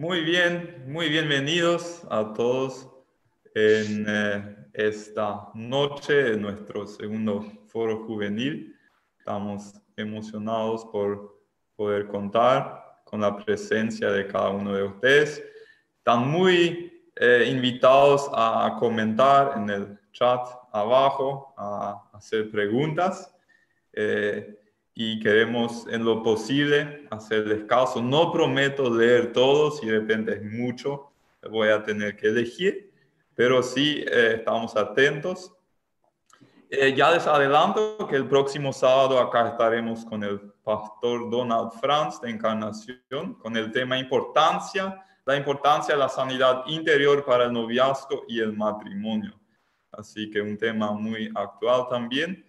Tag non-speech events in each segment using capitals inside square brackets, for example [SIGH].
Muy bien, muy bienvenidos a todos en eh, esta noche, en nuestro segundo foro juvenil. Estamos emocionados por poder contar con la presencia de cada uno de ustedes. Están muy eh, invitados a comentar en el chat abajo, a hacer preguntas. Eh, y queremos en lo posible hacerles caso. No prometo leer todo, si de repente es mucho, voy a tener que elegir, pero sí eh, estamos atentos. Eh, ya les adelanto que el próximo sábado acá estaremos con el pastor Donald Franz de Encarnación, con el tema importancia, la importancia de la sanidad interior para el noviazgo y el matrimonio. Así que un tema muy actual también.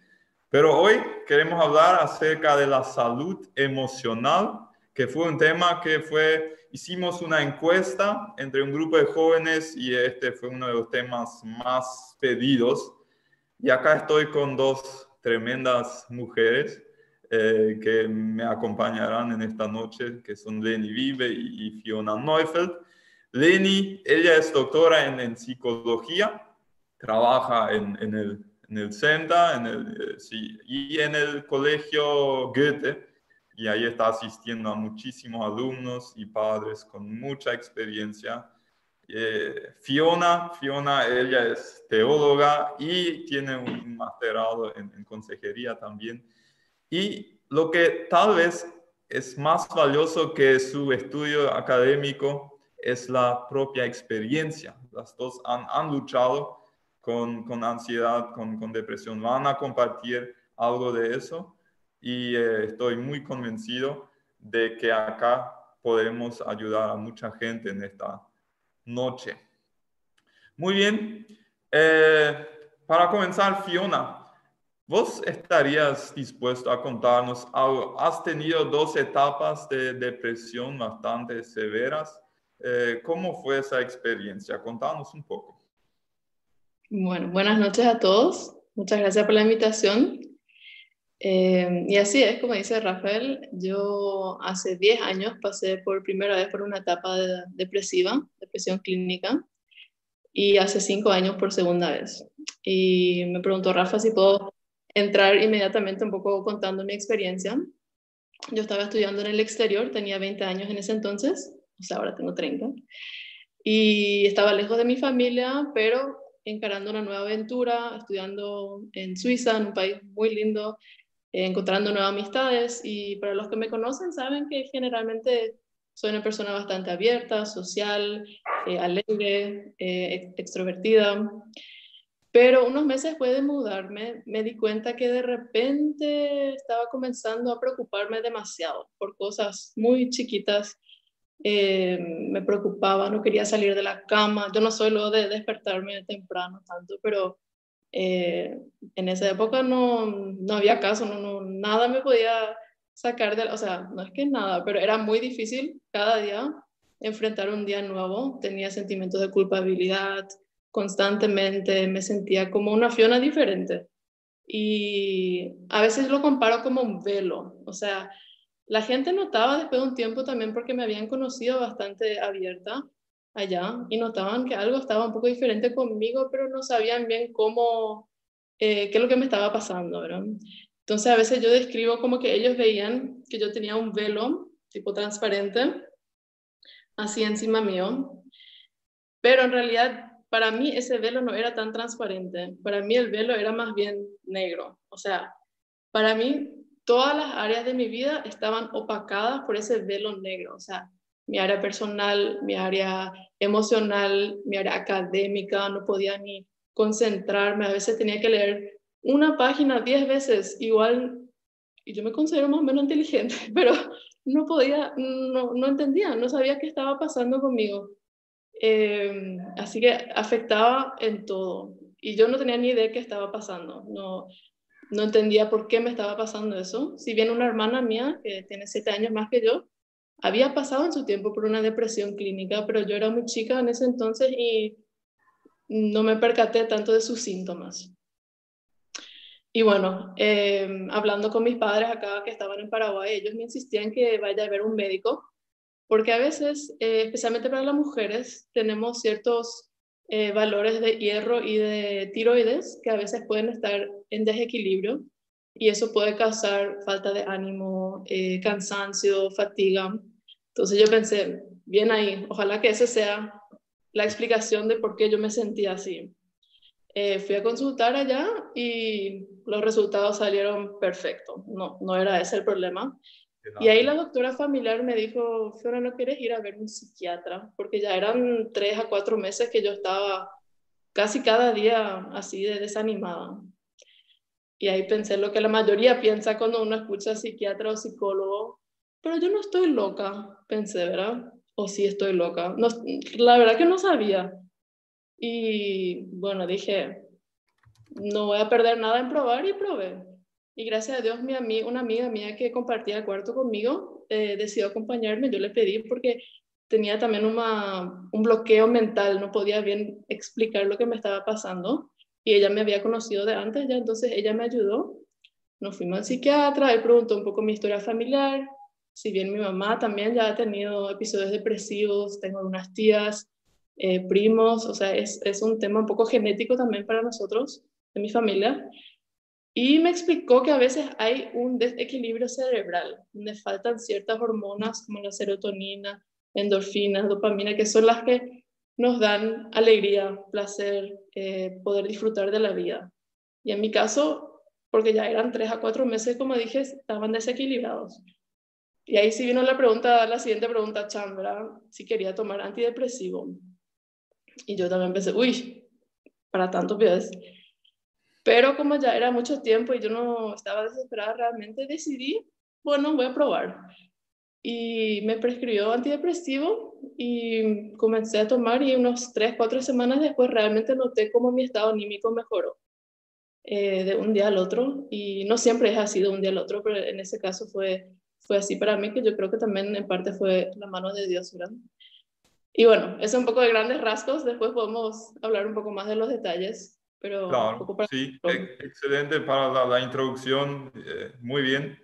Pero hoy queremos hablar acerca de la salud emocional, que fue un tema que fue, hicimos una encuesta entre un grupo de jóvenes y este fue uno de los temas más pedidos. Y acá estoy con dos tremendas mujeres eh, que me acompañarán en esta noche, que son Leni Vive y, Fiona Neufeld. Leni, ella es doctora en, psicología, trabaja en, en el en el CENDA en el, eh, sí, y en el colegio Goethe. Y ahí está asistiendo a muchísimos alumnos y padres con mucha experiencia. Eh, Fiona, Fiona, ella es teóloga y tiene un masterado en, en consejería también. Y lo que tal vez es más valioso que su estudio académico es la propia experiencia. Las dos han, han luchado con, ansiedad, con, depresión, van a compartir algo de eso y eh, estoy muy convencido de que acá podemos ayudar a mucha gente en esta noche. Muy bien, eh, para comenzar, Fiona, ¿vos estarías dispuesto a contarnos algo? Has tenido dos etapas de depresión bastante severas. Eh, ¿Cómo fue esa experiencia? Contanos un poco. Bueno, buenas noches a todos. Muchas gracias por la invitación. Eh, y así es, como dice Rafael, yo hace 10 años pasé por primera vez por una etapa depresiva, depresión clínica, y hace 5 años por segunda vez. Y me preguntó Rafa si puedo entrar inmediatamente un poco contando mi experiencia. Yo estaba estudiando en el exterior, tenía 20 años en ese entonces, o sea, ahora tengo 30, y estaba lejos de mi familia, pero encarando una nueva aventura, estudiando en Suiza, en un país muy lindo, eh, encontrando nuevas amistades y para los que me conocen saben que generalmente soy una persona bastante abierta, social, eh, alegre, eh, extrovertida. Pero unos meses después de mudarme, me di cuenta que de repente estaba comenzando a preocuparme demasiado por cosas muy chiquitas eh, me preocupaba, no quería salir de la cama. Yo no soy lo de despertarme temprano tanto, pero eh, en esa época no, no había caso, no, no, nada me podía sacar de, o sea, no es que nada, pero era muy difícil cada día enfrentar un día nuevo. Tenía sentimientos de culpabilidad constantemente, me sentía como una Fiona diferente. Y a veces lo comparo como un velo, o sea, la gente notaba después de un tiempo también porque me habían conocido bastante abierta allá y notaban que algo estaba un poco diferente conmigo, pero no sabían bien cómo, eh, qué es lo que me estaba pasando, ¿verdad? Entonces a veces yo describo como que ellos veían que yo tenía un velo tipo transparente así encima mío, pero en realidad para mí ese velo no era tan transparente, para mí el velo era más bien negro, o sea, para mí todas las áreas de mi vida estaban opacadas por ese velo negro, o sea, mi área personal, mi área emocional, mi área académica, no podía ni concentrarme, a veces tenía que leer una página diez veces, igual, y yo me considero más o menos inteligente, [LAUGHS] pero no podía, no, no entendía, no sabía qué estaba pasando conmigo. Eh, así que afectaba en todo, y yo no tenía ni idea de qué estaba pasando, no, no entendía por qué me estaba pasando eso. Si bien una hermana mía, que tiene siete años más que yo, había pasado en su tiempo por una depresión clínica, pero yo era muy chica en ese entonces y no me percaté tanto de sus síntomas. Y bueno, em, hablando con mis padres acá que estaban en Paraguay, ellos me insistían que vaya a ver un médico porque a veces, eh, especialmente para las mujeres, tenemos ciertos eh, valores de hierro y de tiroides que a veces pueden estar en desequilibrio y eso puede causar falta de ánimo, eh, cansancio, fatiga. Entonces yo pensé, bien ahí, ojalá que esa sea la explicación de por qué yo me sentía así. Eh, fui a consultar allá y los resultados salieron perfectos. No, no era ese el problema. Y ahí la doctora familiar me dijo, Fiona, ¿no quieres ir a ver un psiquiatra? Porque ya eran tres a cuatro meses que yo estaba casi cada día así de desanimada. Y ahí pensé lo que la mayoría piensa cuando uno escucha psiquiatra o psicólogo, pero yo no estoy loca, pensé, ¿verdad? O sí estoy loca. No, la verdad que no sabía. Y bueno, dije, no voy a perder nada en probar y probé. Y gracias a Dios, mi amiga, una amiga mía que compartía el cuarto conmigo eh, decidió acompañarme. Yo le pedí porque tenía también una, un bloqueo mental, no podía bien explicar lo que me estaba pasando. Y ella me había conocido de antes ya, entonces ella me ayudó. Nos fuimos al psiquiatra, él preguntó un poco mi historia familiar. Si bien mi mamá también ya ha tenido episodios depresivos, tengo unas tías, eh, primos, o sea, es, es un tema un poco genético también para nosotros, de mi familia. Y me explicó que a veces hay un desequilibrio cerebral, donde faltan ciertas hormonas como la serotonina, endorfinas, dopamina, que son las que nos dan alegría, placer, eh, poder disfrutar de la vida. Y en mi caso, porque ya eran tres a cuatro meses, como dije, estaban desequilibrados. Y ahí sí vino la pregunta, la siguiente pregunta, Chambra, si quería tomar antidepresivo. Y yo también pensé, uy, para tanto pies. Pero como ya era mucho tiempo y yo no estaba desesperada realmente, decidí, bueno, voy a probar. Y me prescribió antidepresivo y comencé a tomar y unos tres, cuatro semanas después realmente noté cómo mi estado anímico mejoró eh, de un día al otro. Y no siempre es así de un día al otro, pero en ese caso fue, fue así para mí, que yo creo que también en parte fue la mano de Dios, ¿verdad? Y bueno, es un poco de grandes rasgos, después podemos hablar un poco más de los detalles. Pero claro, sí, excelente para la, introducción, eh, muy bien.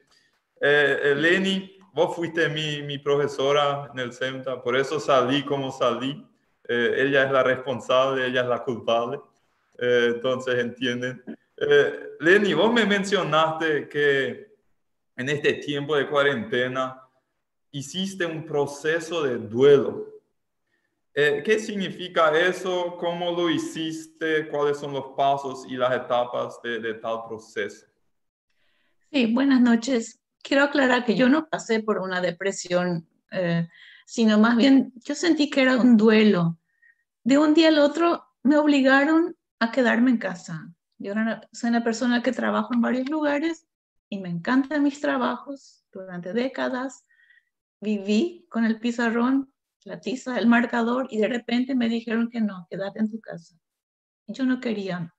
Eh, eh, Leni, vos fuiste mi, mi, profesora en el CEMTA, por eso salí como salí. ella es la responsable, ella es la culpable, entonces entienden. Leni, vos me mencionaste que en este tiempo de cuarentena hiciste un proceso de duelo. Eh, ¿Qué significa eso? ¿Cómo lo hiciste? ¿Cuáles son los pasos y las etapas de, tal proceso? Sí, buenas noches. Quiero aclarar que yo no pasé por una depresión, eh, sino más bien yo sentí que era un duelo. De un día al otro me obligaron a quedarme en casa. Yo soy una persona que trabajo en varios lugares y me encantan mis trabajos. Durante décadas viví con el pizarrón la tiza, el marcador, y de repente me dijeron que no, quédate en tu casa. Yo no quería.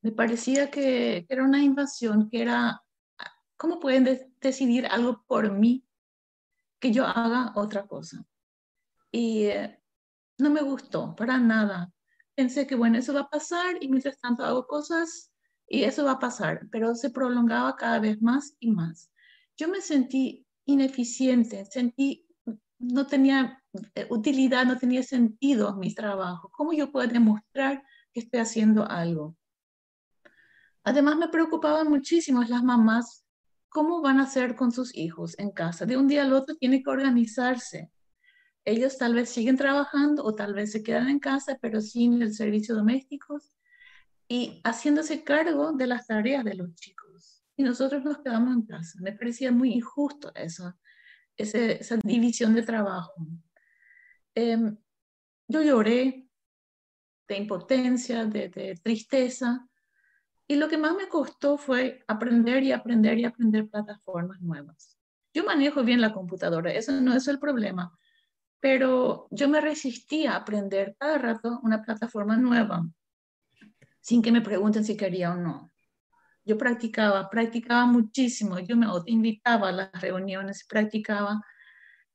Me parecía que era una invasión, que era, ¿cómo pueden decidir algo por mí que yo haga otra cosa? Y eh, no me gustó para nada. Pensé que, bueno, eso va a pasar y mientras tanto hago cosas y eso va a pasar, pero se prolongaba cada vez más y más. Yo me sentí ineficiente, sentí no tenía eh, utilidad, no tenía sentido mi trabajo. ¿Cómo yo puedo demostrar que estoy haciendo algo? Además, me preocupaban muchísimo las mamás, ¿cómo van a hacer con sus hijos en casa? De un día al otro tiene que organizarse. Ellos tal vez siguen trabajando o tal vez se quedan en casa, pero sin el servicio doméstico y haciéndose cargo de las tareas de los chicos. Y nosotros nos quedamos en casa. Me parecía muy injusto eso esa división de trabajo. Em, yo lloré de impotencia, de, tristeza, y lo que más me costó fue aprender y aprender y aprender plataformas nuevas. Yo manejo bien la computadora, eso no es el problema, pero yo me resistía a aprender cada rato una plataforma nueva, sin que me pregunten si quería o no yo practicaba, practicaba muchísimo, yo me invitaba a las reuniones, practicaba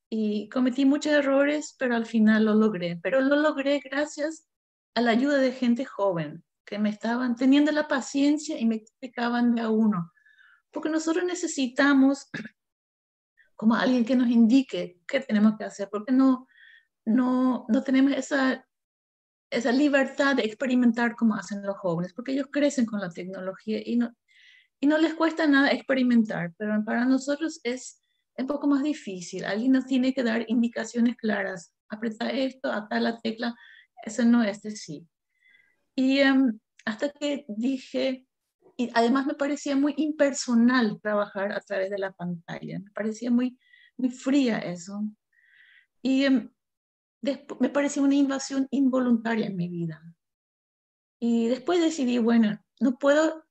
y cometí muchos errores, pero al final lo logré. Pero lo logré gracias a la ayuda de gente joven que me estaban teniendo la paciencia y me explicaban de a uno. Porque nosotros necesitamos como alguien que nos indique qué tenemos que hacer, porque no, no, no tenemos esa, esa libertad de experimentar como hacen los jóvenes, porque ellos crecen con la tecnología y no, y no les cuesta nada experimentar, pero para nosotros es un poco más difícil. Alguien nos tiene que dar indicaciones claras. Aprieta esto, acá la tecla, eso no, este sí. Y em, hasta que dije, y además me parecía muy impersonal trabajar a través de la pantalla, me parecía muy, muy fría eso. Y me parecía una invasión involuntaria en mi vida. Y después decidí, bueno, no puedo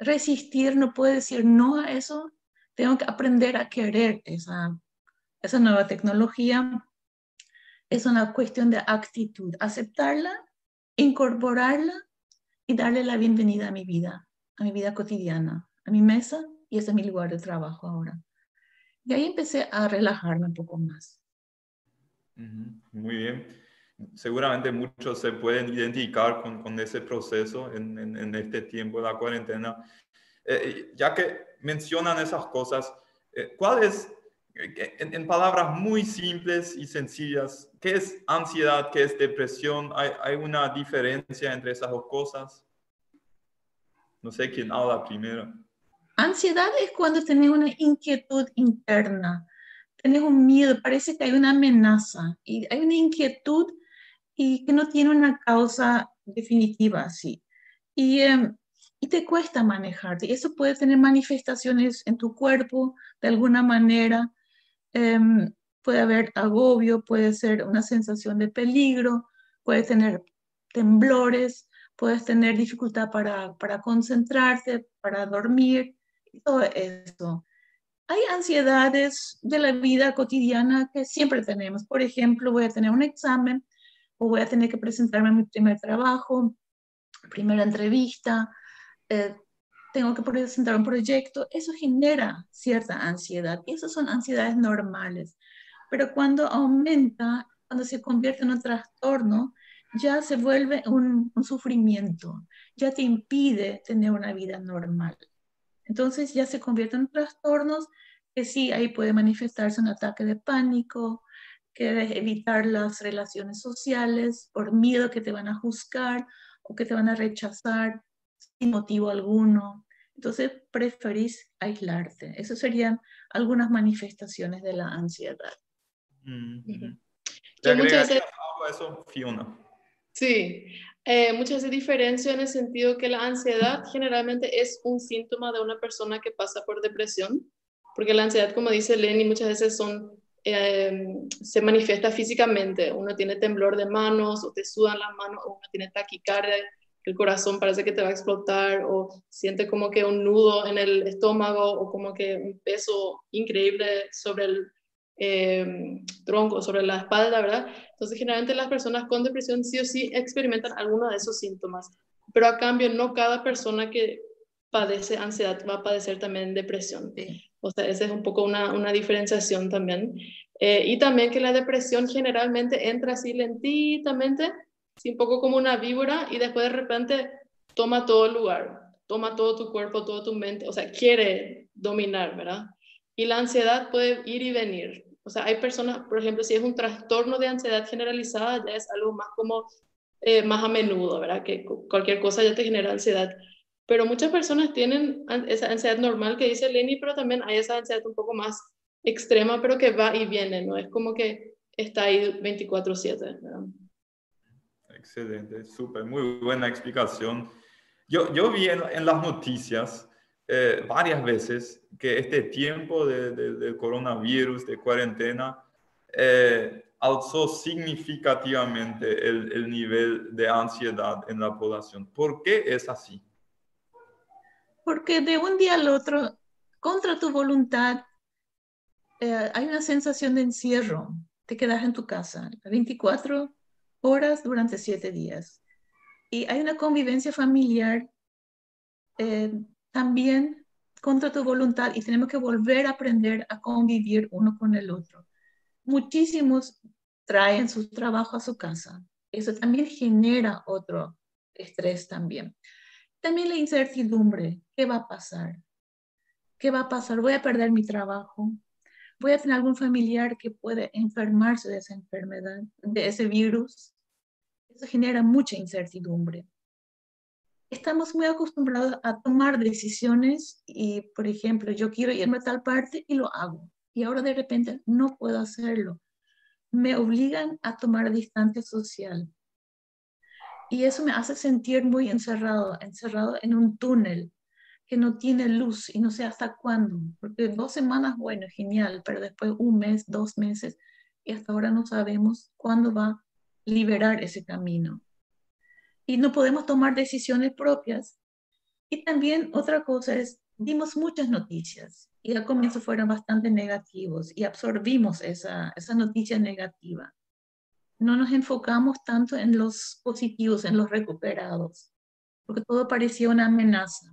resistir, no puedo decir no a eso, tengo que aprender a querer esa, esa nueva tecnología. Es una cuestión de actitud, aceptarla, incorporarla y darle la bienvenida a mi vida, a mi vida cotidiana, a mi mesa y ese es mi lugar de trabajo ahora. Y ahí empecé a relajarme un poco más. Muy bien. Seguramente muchos se pueden identificar con, con ese proceso en, en, este tiempo de la cuarentena. Eh, eh, ya que mencionan esas cosas, eh, ¿cuál es, en, en, palabras muy simples y sencillas, qué es ansiedad, qué es depresión? ¿Hay, ¿Hay una diferencia entre esas dos cosas? No sé quién habla primero. Ansiedad es cuando tenés una inquietud interna, tenés un miedo, parece que hay una amenaza y hay una inquietud y que no tiene una causa definitiva así. Y, em, y te cuesta manejarte. Y eso puede tener manifestaciones en tu cuerpo de alguna manera. Em, puede haber agobio, puede ser una sensación de peligro, puede tener temblores, puedes tener dificultad para, para concentrarte, para dormir, todo eso. Hay ansiedades de la vida cotidiana que siempre tenemos. Por ejemplo, voy a tener un examen o voy a tener que presentarme a mi primer trabajo, primera entrevista, eh, tengo que presentar un proyecto, eso genera cierta ansiedad y esas son ansiedades normales. Pero cuando aumenta, cuando se convierte en un trastorno, ya se vuelve un, un sufrimiento, ya te impide tener una vida normal. Entonces ya se convierte en trastornos que sí, ahí puede manifestarse un ataque de pánico, quieres evitar las relaciones sociales por miedo que te van a juzgar o que te van a rechazar sin motivo alguno. Entonces preferís aislarte. Esas serían algunas manifestaciones de la ansiedad. Mm -hmm. muchas veces... eso, Fiona? Sí, eh, muchas veces diferencio en el sentido que la ansiedad generalmente es un síntoma de una persona que pasa por depresión, porque la ansiedad, como dice Lenny, muchas veces son Em, se manifiesta físicamente. Uno tiene temblor de manos o te sudan las manos o uno tiene taquicardia, el corazón parece que te va a explotar o siente como que un nudo en el estómago o como que un peso increíble sobre el em, tronco, sobre la espalda, ¿verdad? Entonces generalmente las personas con depresión sí o sí experimentan alguno de esos síntomas, pero a cambio no cada persona que padece ansiedad va a padecer también depresión. O sea, esa es un poco una, una diferenciación también. Eh, y también que la depresión generalmente entra así lentamente, así un poco como una víbora, y después de repente toma todo el lugar, toma todo tu cuerpo, toda tu mente, o sea, quiere dominar, ¿verdad? Y la ansiedad puede ir y venir. O sea, hay personas, por ejemplo, si es un trastorno de ansiedad generalizada, ya es algo más como, eh, más a menudo, ¿verdad? Que cualquier cosa ya te genera ansiedad. Pero muchas personas tienen esa ansiedad normal que dice Lenny, pero también hay esa ansiedad un poco más extrema, pero que va y viene, ¿no? Es como que está ahí 24/7. Excelente, súper, muy buena explicación. Yo, yo vi en, las noticias eh, varias veces que este tiempo de, coronavirus, de cuarentena, eh, alzó significativamente el, el nivel de ansiedad en la población. ¿Por qué es así? porque de un día al otro, contra tu voluntad, eh, hay una sensación de encierro. Te quedas en tu casa 24 horas durante 7 días. Y hay una convivencia familiar eh, también contra tu voluntad y tenemos que volver a aprender a convivir uno con el otro. Muchísimos traen su trabajo a su casa. Eso también genera otro estrés también. También la incertidumbre, ¿qué va a pasar? ¿Qué va a pasar? ¿Voy a perder mi trabajo? voy a tener algún familiar que puede enfermarse de esa enfermedad, de ese virus. Eso genera mucha incertidumbre. Estamos muy acostumbrados a tomar decisiones y, por ejemplo, yo quiero irme a tal parte y lo hago. Y ahora de repente no puedo hacerlo. Me obligan a tomar distancia social. Y eso me hace sentir muy encerrado, encerrado en un túnel que no tiene luz y no sé hasta cuándo, porque dos semanas, bueno, genial, pero después un mes, dos meses, y hasta ahora no sabemos cuándo va a liberar ese camino. Y no podemos tomar decisiones propias. Y también otra cosa es, dimos muchas noticias y al comienzo fueron bastante negativos y absorbimos esa, esa noticia negativa. No nos enfocamos tanto en los positivos, en los recuperados, porque todo parecía una amenaza.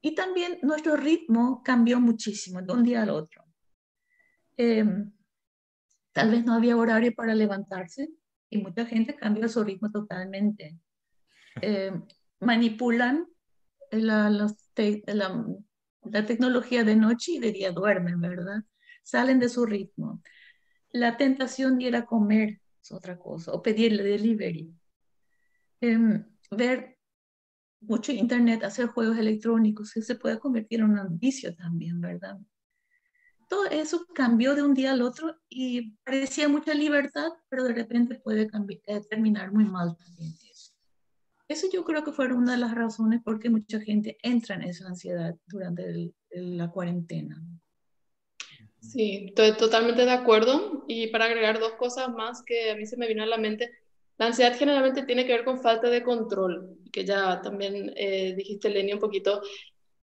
Y también nuestro ritmo cambió muchísimo de un día al otro. Em, tal vez no había horario para levantarse y mucha gente cambia su ritmo totalmente. Em, manipulan la, la, tecnología de noche y de día duermen, ¿verdad? Salen de su ritmo. La tentación de ir a comer es otra cosa, o pedirle delivery. Em, ver mucho internet, hacer juegos electrónicos, que se puede convertir en un vicio también, ¿verdad? Todo eso cambió de un día al otro y parecía mucha libertad, pero de repente puede eh, terminar muy mal también eso. Yo creo que fue una de las razones por qué mucha gente entra en esa ansiedad durante la cuarentena. Sí, estoy totalmente de acuerdo. Y para agregar dos cosas más que a mí se me vino a la mente, la ansiedad generalmente tiene que ver con falta de control, que ya también eh, dijiste, Lenny, un poquito.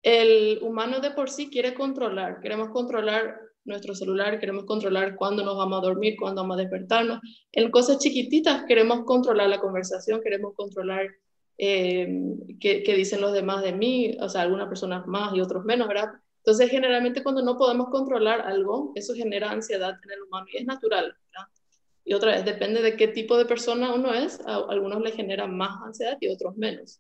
El humano de por sí quiere controlar, queremos controlar nuestro celular, queremos controlar cuándo nos vamos a dormir, cuándo vamos a despertarnos. En cosas chiquititas queremos controlar la conversación, queremos controlar eh, qué, dicen los demás de mí, o sea, algunas personas más y otros menos, ¿verdad? Entonces, generalmente cuando no podemos controlar algo, eso genera ansiedad en el humano y es natural, ¿verdad? Y otra vez, depende de qué tipo de persona uno es, a algunos le generan más ansiedad y otros menos.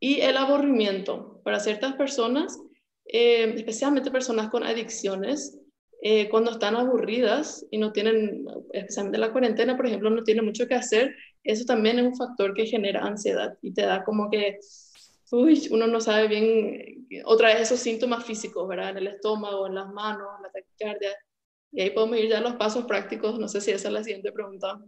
Y el aburrimiento, para ciertas personas, eh, especialmente personas con adicciones, eh, cuando están aburridas y no tienen, especialmente la cuarentena, por ejemplo, no tienen mucho que hacer, eso también es un factor que genera ansiedad y te da como que, uy, uno no sabe bien, otra vez esos síntomas físicos, ¿verdad? En el estómago, en las manos, la taquicardia, y ahí podemos ir ya a los pasos prácticos. No sé si esa es la siguiente pregunta.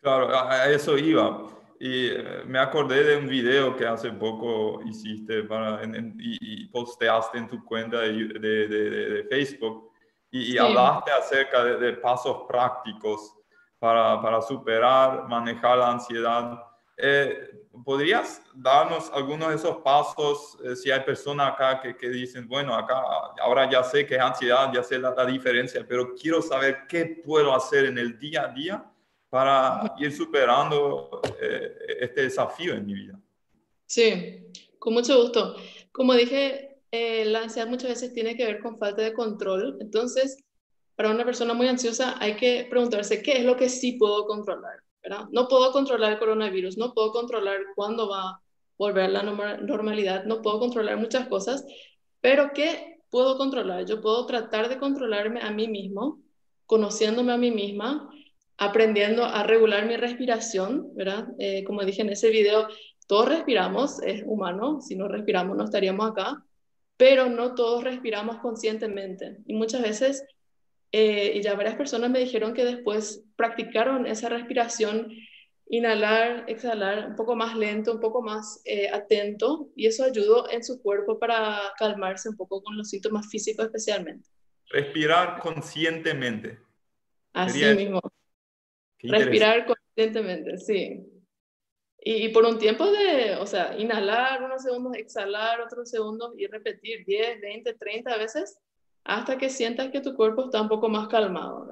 Claro, a eso iba. Y eh, me acordé de un video que hace poco hiciste para, y, posteaste en tu cuenta de, de, de, Facebook. Y, hablaste acerca de, pasos prácticos para, para, superar, manejar la ansiedad. Eh, ¿Podrías darnos algunos de esos pasos eh, si hay personas acá que, que, dicen, bueno, acá ahora ya sé que es ansiedad, ya sé la, diferencia, pero quiero saber qué puedo hacer en el día a día para ir superando eh, este desafío en mi vida? Sí, con mucho gusto. Como dije, eh, la ansiedad muchas veces tiene que ver con falta de control. Entonces, para una persona muy ansiosa hay que preguntarse qué es lo que sí puedo controlar. No puedo controlar el coronavirus, no puedo controlar cuándo va a volver la normalidad, no puedo controlar muchas cosas, pero ¿qué puedo controlar? Yo puedo tratar de controlarme a mí mismo, conociéndome a mí misma, aprendiendo a regular mi respiración, ¿verdad? Eh, como dije en ese video, todos respiramos, es humano, si no respiramos no estaríamos acá, pero no todos respiramos conscientemente. Y muchas veces eh, y ya varias personas me dijeron que después practicaron esa respiración, inhalar, exhalar, un poco más lento, un poco más eh, atento, y eso ayudó en su cuerpo para calmarse un poco con los síntomas físicos especialmente. Respirar conscientemente. Así mismo. Respirar conscientemente, sí. Y, y, por un tiempo de, o sea, inhalar unos segundos, exhalar otros segundos y repetir 10, 20, 30 veces hasta que sientas que tu cuerpo está un poco más calmado.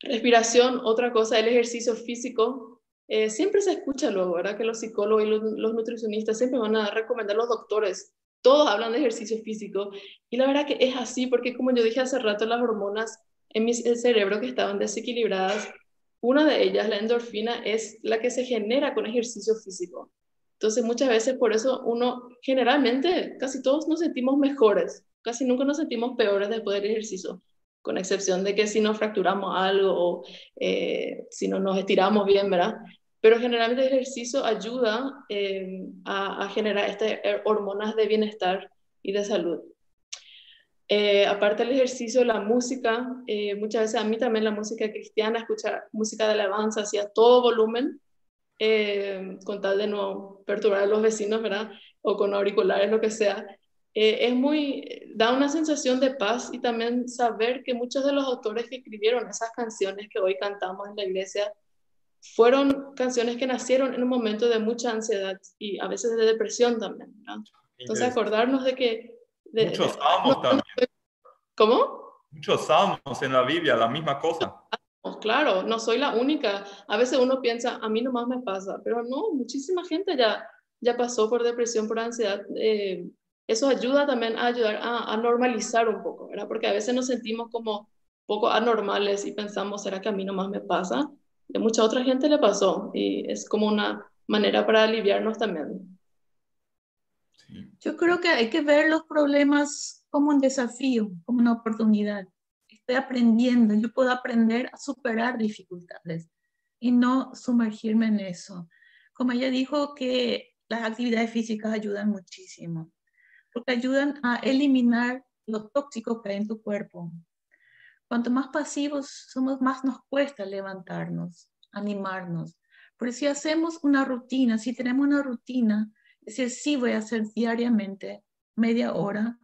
Respiración, otra cosa, el ejercicio físico. Eh, siempre se escucha luego, ¿verdad? Que los psicólogos y los, nutricionistas siempre van a recomendar, los doctores, todos hablan de ejercicio físico. Y la verdad que es así, porque como yo dije hace rato, las hormonas en mi cerebro que estaban desequilibradas, una de ellas, la endorfina, es la que se genera con ejercicio físico. Entonces muchas veces por eso uno, generalmente, casi todos nos sentimos mejores casi nunca nos sentimos peores después del ejercicio, con excepción de que si nos fracturamos algo o eh, si no nos estiramos bien, ¿verdad? Pero generalmente el ejercicio ayuda eh, a, generar estas hormonas de bienestar y de salud. Eh, aparte del ejercicio, la música, muchas veces a mí también la música cristiana, escuchar música de alabanza hacia todo volumen, con tal de no perturbar a los vecinos, ¿verdad? O con auriculares, lo que sea, eh, es muy, da una sensación de paz y también saber que muchos de los autores que escribieron esas canciones que hoy cantamos en la iglesia fueron canciones que nacieron en un momento de mucha ansiedad y a veces de depresión también. Entonces acordarnos de que... Muchos salmos también. ¿Cómo? Muchos salmos en la Biblia, la misma cosa. Claro, no soy la única. A veces uno piensa, a mí nomás me pasa, pero no, muchísima gente ya, ya pasó por depresión, por ansiedad. Eh, eso ayuda también a ayudar a, normalizar un poco, ¿verdad? Porque a veces nos sentimos como poco anormales y pensamos, ¿será que a mí nomás me pasa? Y a mucha otra gente le pasó y es como una manera para aliviarnos también. Yo creo que hay que ver los problemas como un desafío, como una oportunidad. Estoy aprendiendo, yo puedo aprender a superar dificultades y no sumergirme en eso. Como ella dijo que las actividades físicas ayudan muchísimo porque ayudan a eliminar lo tóxico que hay en tu cuerpo. Cuanto más pasivos somos, más nos cuesta levantarnos, animarnos. Pero si hacemos una rutina, si tenemos una rutina, decir, sí voy a hacer diariamente media hora,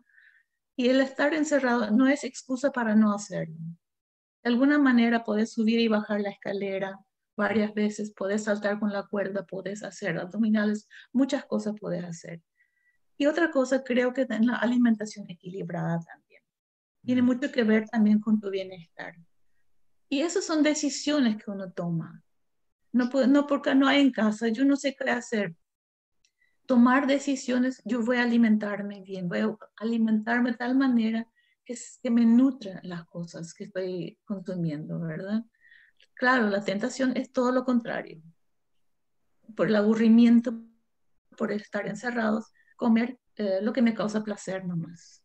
y el estar encerrado no es excusa para no hacerlo. De alguna manera puedes subir y bajar la escalera varias veces, puedes saltar con la cuerda, puedes hacer abdominales, muchas cosas puedes hacer. Y otra cosa, creo que en la alimentación equilibrada también. Tiene mucho que ver también con tu bienestar. Y esas son decisiones que uno toma. No, no porque no hay en casa, yo no sé qué hacer. Tomar decisiones, yo voy a alimentarme bien, voy a alimentarme de tal manera que, que me nutran las cosas que estoy consumiendo, ¿verdad? Claro, la tentación es todo lo contrario. Por el aburrimiento, por estar encerrados, comer eh, lo que me causa placer nomás.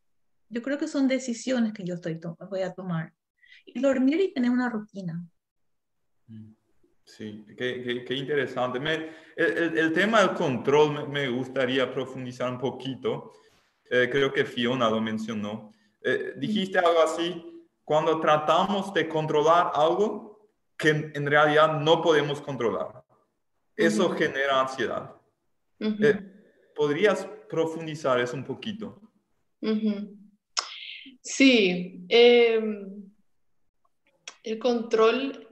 Yo creo que son decisiones que yo estoy voy a tomar. Y dormir y tener una rutina. Mm, sí, qué, qué, interesante. Me, el, el, tema del control me, gustaría profundizar un poquito. Eh, creo que Fiona lo mencionó. Eh, dijiste algo así, cuando tratamos de controlar algo que en realidad no podemos controlar. Eso genera ansiedad. ¿Podrías profundizar eso un poquito? Sí, em, el control,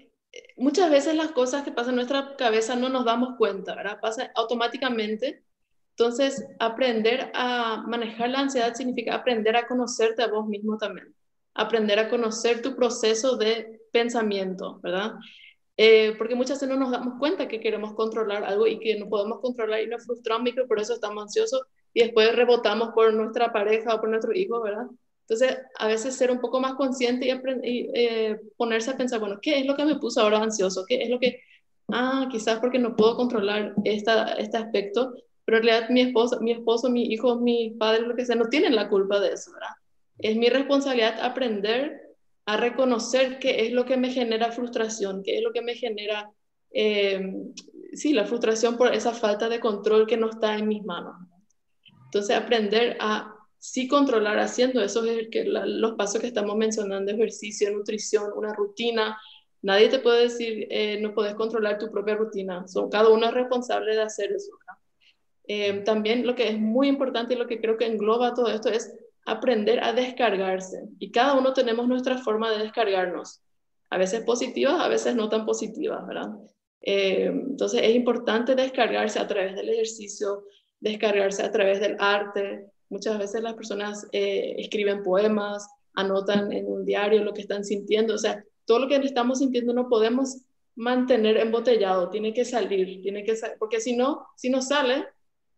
muchas veces las cosas que pasan en nuestra cabeza no nos damos cuenta, ¿verdad? Pasa automáticamente. Entonces, aprender a manejar la ansiedad significa aprender a conocerte a vos mismo también, aprender a conocer tu proceso de pensamiento, ¿verdad? Eh, porque muchas veces no nos damos cuenta que queremos controlar algo y que no podemos controlar y nos frustramos y por eso estamos ansiosos y después rebotamos por nuestra pareja o por nuestro hijo, ¿verdad? Entonces, a veces ser un poco más consciente y, eh, ponerse a pensar, bueno, ¿qué es lo que me puso ahora ansioso? ¿Qué es lo que, ah, quizás porque no puedo controlar esta, este aspecto, pero en realidad mi esposo, mi esposo, mi hijo, mi padre, lo que sea, no tienen la culpa de eso, ¿verdad? Es mi responsabilidad aprender a reconocer qué es lo que me genera frustración, qué es lo que me genera, eh, sí, la frustración por esa falta de control que no está en mis manos. Entonces, aprender a sí controlar haciendo eso es que los pasos que estamos mencionando, ejercicio, nutrición, una rutina. Nadie te puede decir, eh, no puedes controlar tu propia rutina. Son, cada uno es responsable de hacer eso. Eh, también lo que es muy importante y lo que creo que engloba todo esto es aprender a descargarse. Y cada uno tenemos nuestra forma de descargarnos, a veces positivas, a veces no tan positivas, ¿verdad? Eh, entonces es importante descargarse a través del ejercicio, descargarse a través del arte. Muchas veces las personas eh, escriben poemas, anotan en un diario lo que están sintiendo, o sea, todo lo que estamos sintiendo no podemos mantener embotellado, tiene que salir, tiene que salir, porque si no, si no sale,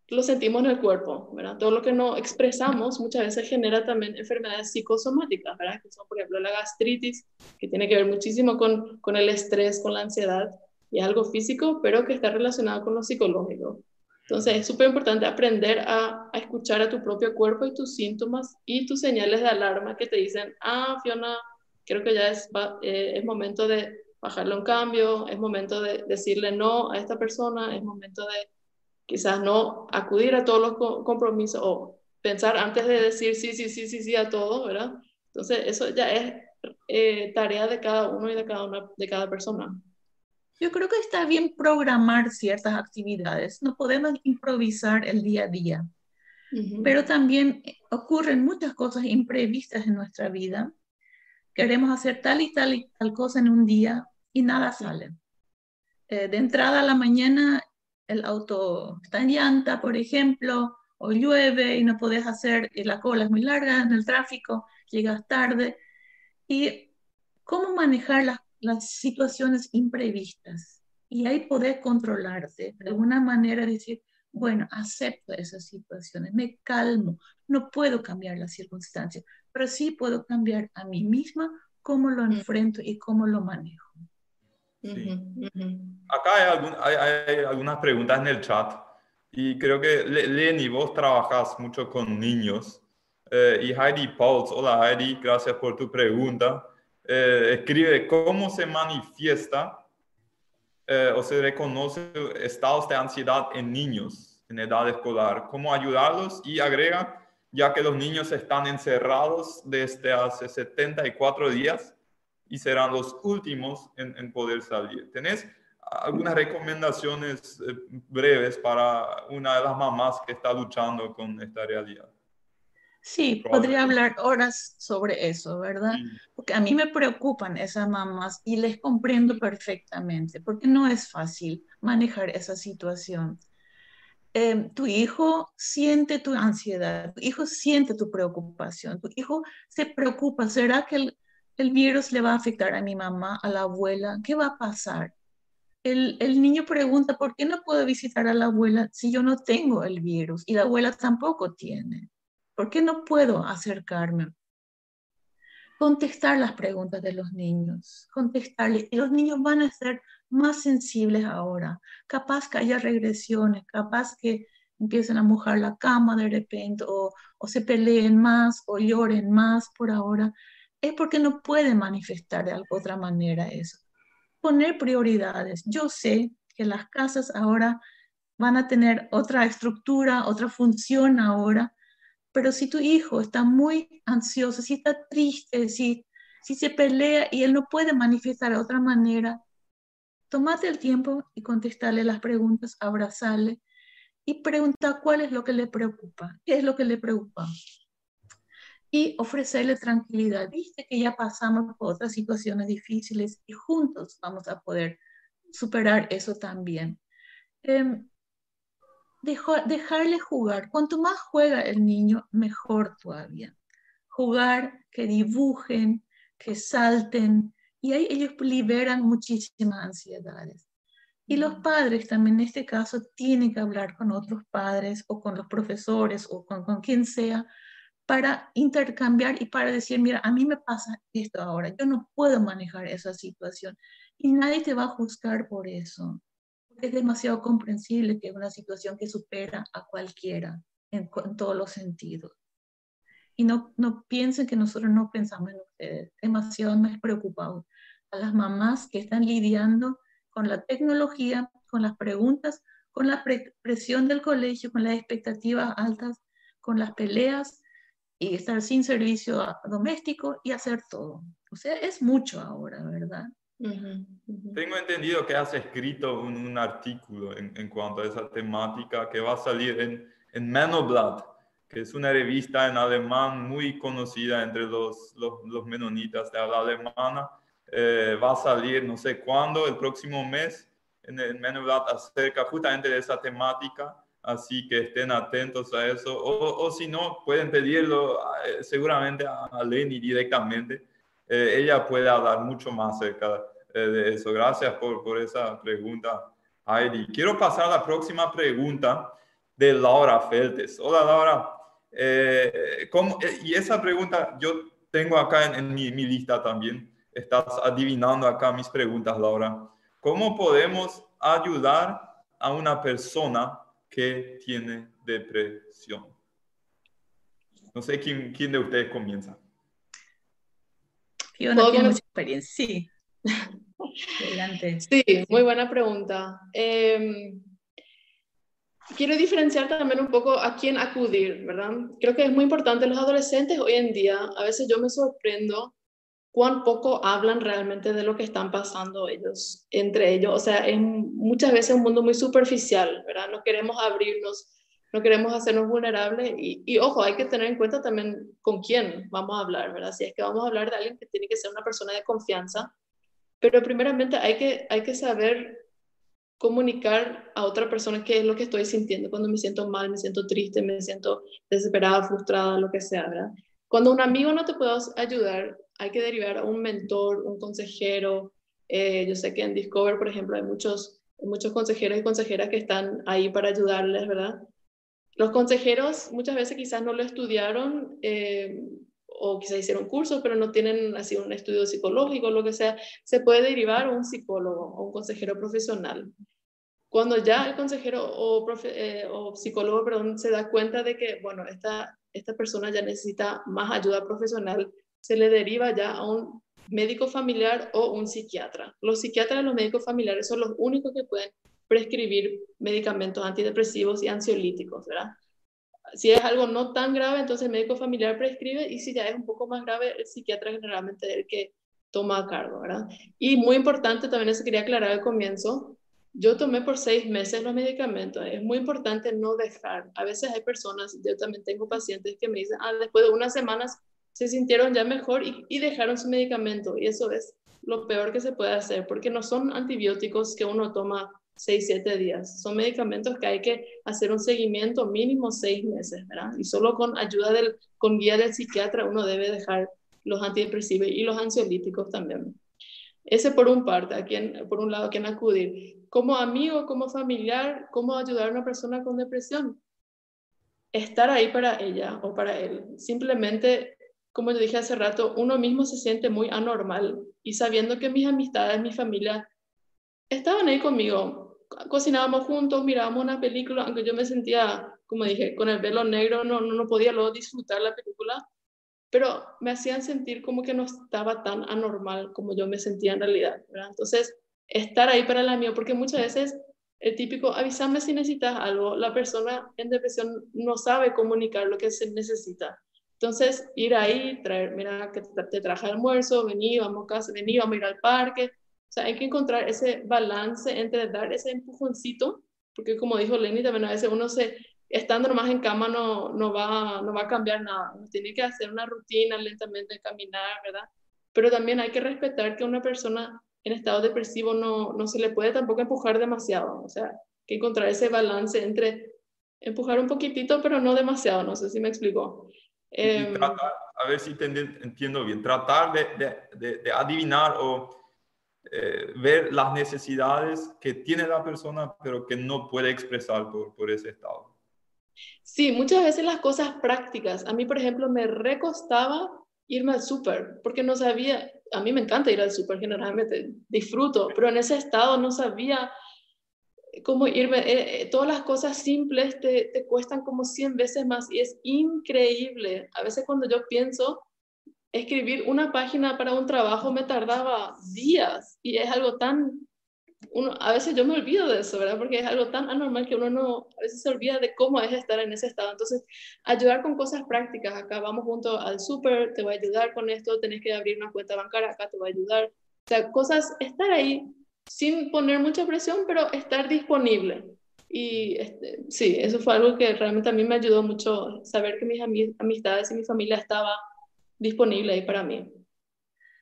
lo sentimos en el cuerpo, ¿verdad? Todo lo que no expresamos muchas veces genera también enfermedades psicosomáticas, ¿verdad? Que son, por ejemplo, la gastritis, que tiene que ver muchísimo con, con el estrés, con la ansiedad, y es algo físico, pero que está relacionado con lo psicológico. Entonces es súper importante aprender a, a, escuchar a tu propio cuerpo y tus síntomas y tus señales de alarma que te dicen, ah, Fiona, creo que ya es, eh, es momento de bajarle un cambio, es momento de decirle no a esta persona, es momento de quizás no acudir a todos los compromisos o pensar antes de decir sí, sí, sí, sí, sí a todo, ¿verdad? Entonces eso ya es eh, tarea de cada uno y de cada, una, de cada persona. Yo creo que está bien programar ciertas actividades. No podemos improvisar el día a día. Pero también ocurren muchas cosas imprevistas en nuestra vida. Queremos hacer tal y tal y tal cosa en un día y nada sale. Eh, de entrada a la mañana el auto está en llanta, por ejemplo, o llueve y no puedes hacer, y la cola es muy larga en el tráfico, llegas tarde. ¿Y cómo manejar las las situaciones imprevistas y ahí poder controlarte, de alguna manera decir, bueno, acepto esas situaciones, me calmo, no puedo cambiar las circunstancias, pero sí puedo cambiar a mí misma cómo lo enfrento y cómo lo manejo. Acá hay, algunas preguntas en el chat y creo que Lenny, vos trabajas mucho con niños eh, y Heidi Pauls, hola Heidi, gracias por tu pregunta. Eh, escribe cómo se manifiesta eh, o se reconoce estados de ansiedad en niños en edad escolar, cómo ayudarlos y agrega, ya que los niños están encerrados desde hace 74 días y serán los últimos en, poder salir. ¿Tenés algunas recomendaciones eh, breves para una de las mamás que está luchando con esta realidad? Sí, podría hablar horas sobre eso, ¿verdad? Porque a mí me preocupan esas mamás y les comprendo perfectamente, porque no es fácil manejar esa situación. Em, tu hijo siente tu ansiedad, tu hijo siente tu preocupación, tu hijo se preocupa, ¿será que el, el virus le va a afectar a mi mamá, a la abuela? ¿Qué va a pasar? El, el, niño pregunta, ¿por qué no puedo visitar a la abuela si yo no tengo el virus y la abuela tampoco tiene? ¿Por qué no puedo acercarme? Contestar las preguntas de los niños, contestarles. Y los niños van a ser más sensibles ahora. Capaz que haya regresiones, capaz que empiecen a mojar la cama de repente o, o se peleen más o lloren más por ahora. Es porque no pueden manifestar de otra manera eso. Poner prioridades. Yo sé que las casas ahora van a tener otra estructura, otra función ahora, pero si tu hijo está muy ansioso, si está triste, si, si se pelea y él no puede manifestar de otra manera, tomate el tiempo y contestarle las preguntas, abrazarle y pregunta cuál es lo que le preocupa, qué es lo que le preocupa. Y ofrecerle tranquilidad. Viste que ya pasamos por otras situaciones difíciles y juntos vamos a poder superar eso también. Dejarle jugar. Cuanto más juega el niño, mejor todavía. Jugar, que dibujen, que salten, y ahí ellos liberan muchísimas ansiedades. Y los padres también en este caso tienen que hablar con otros padres o con los profesores o con, con quien sea para intercambiar y para decir, mira, a mí me pasa esto ahora, yo no puedo manejar esa situación y nadie te va a juzgar por eso es demasiado comprensible que es una situación que supera a cualquiera en, todos los sentidos. Y no, no piensen que nosotros no pensamos en ustedes, demasiado más preocupados. A las mamás que están lidiando con la tecnología, con las preguntas, con la presión del colegio, con las expectativas altas, con las peleas y estar sin servicio doméstico y hacer todo. O sea, es mucho ahora, ¿verdad? Tengo entendido que has escrito un, artículo en, cuanto a esa temática que va a salir en, en Manoblad, que es una revista en alemán muy conocida entre los, los, menonitas de habla alemana. Eh, va a salir no sé cuándo, el próximo mes, en el Manoblad acerca justamente de esa temática. Así que estén atentos a eso. O, o si no, pueden pedirlo eh, seguramente a Leni directamente eh, ella puede hablar mucho más acerca eh, de eso. Gracias por, por esa pregunta, Heidi. Quiero pasar a la próxima pregunta de Laura Feltes. Hola, Laura. Eh, ¿cómo, y esa pregunta yo tengo acá en, en mi, mi, lista también. Estás adivinando acá mis preguntas, Laura. ¿Cómo podemos ayudar a una persona que tiene depresión. No sé quién, quién de ustedes comienza. Tiene mucha experiencia, sí. [LAUGHS] Adelante. Sí, muy buena pregunta. Em, quiero diferenciar también un poco a quién acudir, ¿verdad? Creo que es muy importante los adolescentes hoy en día. A veces yo me sorprendo cuán poco hablan realmente de lo que están pasando ellos, entre ellos. O sea, es muchas veces un mundo muy superficial, ¿verdad? No queremos abrirnos, no queremos hacernos vulnerables. Y, ojo, hay que tener en cuenta también con quién vamos a hablar, ¿verdad? Si es que vamos a hablar de alguien que tiene que ser una persona de confianza, pero primeramente hay que, hay que saber comunicar a otra persona qué es lo que estoy sintiendo cuando me siento mal, me siento triste, me siento desesperada, frustrada, lo que sea, ¿verdad? Cuando un amigo no te puede ayudar, hay que derivar a un mentor, un consejero. Eh, yo sé que en Discover, por ejemplo, hay muchos, muchos consejeros y consejeras que están ahí para ayudarles, ¿verdad? Los consejeros muchas veces quizás no lo estudiaron eh, o quizás hicieron cursos, pero no tienen así un estudio psicológico lo que sea. Se puede derivar a un psicólogo o un consejero profesional. Cuando ya el consejero o, eh, psicólogo se da cuenta de que, bueno, esta, esta persona ya necesita más ayuda profesional, se le deriva ya a un médico familiar o un psiquiatra. Los psiquiatras y los médicos familiares son los únicos que pueden prescribir medicamentos antidepresivos y ansiolíticos, ¿verdad? Si es algo no tan grave, entonces el médico familiar prescribe y si ya es un poco más grave, el psiquiatra generalmente es el que toma a cargo, ¿verdad? Y muy importante, también eso quería aclarar al comienzo, yo tomé por seis meses los medicamentos. Es muy importante no dejar. A veces hay personas, yo también tengo pacientes que me dicen, ah, después de unas semanas se sintieron ya mejor y, dejaron su medicamento. Y eso es lo peor que se puede hacer, porque no son antibióticos que uno toma 6, 7 días. Son medicamentos que hay que hacer un seguimiento mínimo seis meses, ¿verdad? Y solo con ayuda del, con guía del psiquiatra uno debe dejar los antidepresivos y los ansiolíticos también. Ese por un parte, a quien, por un lado, a quién acudir. Como amigo, como familiar, ¿cómo ayudar a una persona con depresión? Estar ahí para ella o para él. Simplemente como yo dije hace rato, uno mismo se siente muy anormal y sabiendo que mis amistades, mi familia, estaban ahí conmigo, cocinábamos juntos, mirábamos una película, aunque yo me sentía, como dije, con el velo negro, no, no, podía luego disfrutar la película, pero me hacían sentir como que no estaba tan anormal como yo me sentía en realidad. Entonces, estar ahí para la mía, porque muchas veces el típico, avísame si necesitas algo, la persona en depresión no sabe comunicar lo que se necesita. Entonces, ir ahí, traer, mira, que te, traje almuerzo, vení, vamos a casa, vení, vamos a ir al parque. O sea, hay que encontrar ese balance entre dar ese empujoncito, porque como dijo Lenny, también a veces uno se, estando nomás en cama no, no, va, no va a cambiar nada. Uno tiene que hacer una rutina lentamente, caminar, ¿verdad? Pero también hay que respetar que una persona en estado depresivo no, no se le puede tampoco empujar demasiado. O sea, hay que encontrar ese balance entre empujar un poquitito, pero no demasiado. No sé si me explico. Em, a ver si entiendo bien, tratar de, de, adivinar o eh, ver las necesidades que tiene la persona, pero que no puede expresar por, por ese estado. Sí, muchas veces las cosas prácticas. A mí, por ejemplo, me recostaba irme al súper, porque no sabía, a mí me encanta ir al súper generalmente, disfruto, pero en ese estado no sabía como irme, eh, eh, todas las cosas simples te, te, cuestan como 100 veces más y es increíble. A veces cuando yo pienso escribir una página para un trabajo me tardaba días y es algo tan, a veces yo me olvido de eso, ¿verdad? Porque es algo tan anormal que uno no, a veces se olvida de cómo es estar en ese estado. Entonces, ayudar con cosas prácticas, acá vamos junto al súper, te voy a ayudar con esto, tenés que abrir una cuenta bancaria, acá te voy a ayudar. O sea, cosas, estar ahí sin poner mucha presión, pero estar disponible. Y este, sí, eso fue algo que realmente a me ayudó mucho, saber que mis amistades y mi familia estaba disponible ahí para mí.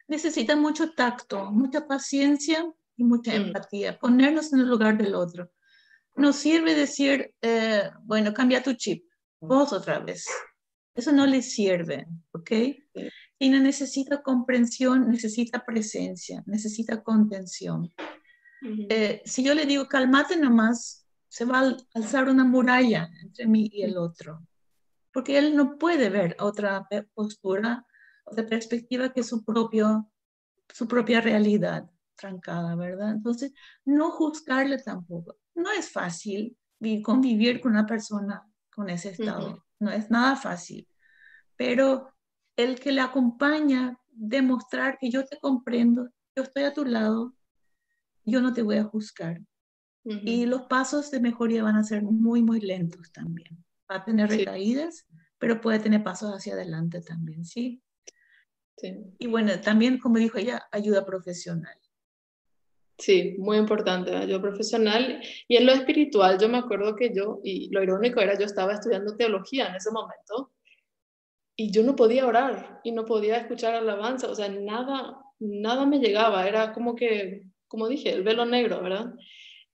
Necesita mucho tacto, mucha paciencia y mucha mm. empatía, ponernos en el lugar del otro. No sirve decir, eh, bueno, cambia tu chip, vos otra vez. Eso no le sirve, ¿ok? Y no necesita comprensión, necesita presencia, necesita contención. Eh, si yo le digo, calmate nomás, se va a alzar una muralla entre mí y el otro, porque él no puede ver otra postura, otra perspectiva que su, propio, su propia realidad trancada, ¿verdad? Entonces, no juzgarle tampoco. No es fácil, convivir con una persona con ese estado. No es nada fácil, pero el que le acompaña, demostrar que yo te comprendo, yo estoy a tu lado, yo no te voy a juzgar. Y los pasos de mejoría van a ser muy, muy lentos también. Va a tener recaídas, pero puede tener pasos hacia adelante también, ¿sí? Sí. Y bueno, también, como dijo ella, ayuda profesional. Sí, muy importante, ayuda profesional. Y en lo espiritual, yo me acuerdo que yo, y lo irónico era, yo estaba estudiando teología en ese momento, y yo no podía orar, y no podía escuchar alabanza, o sea, nada, nada me llegaba, era como que, como dije, el velo negro, ¿verdad?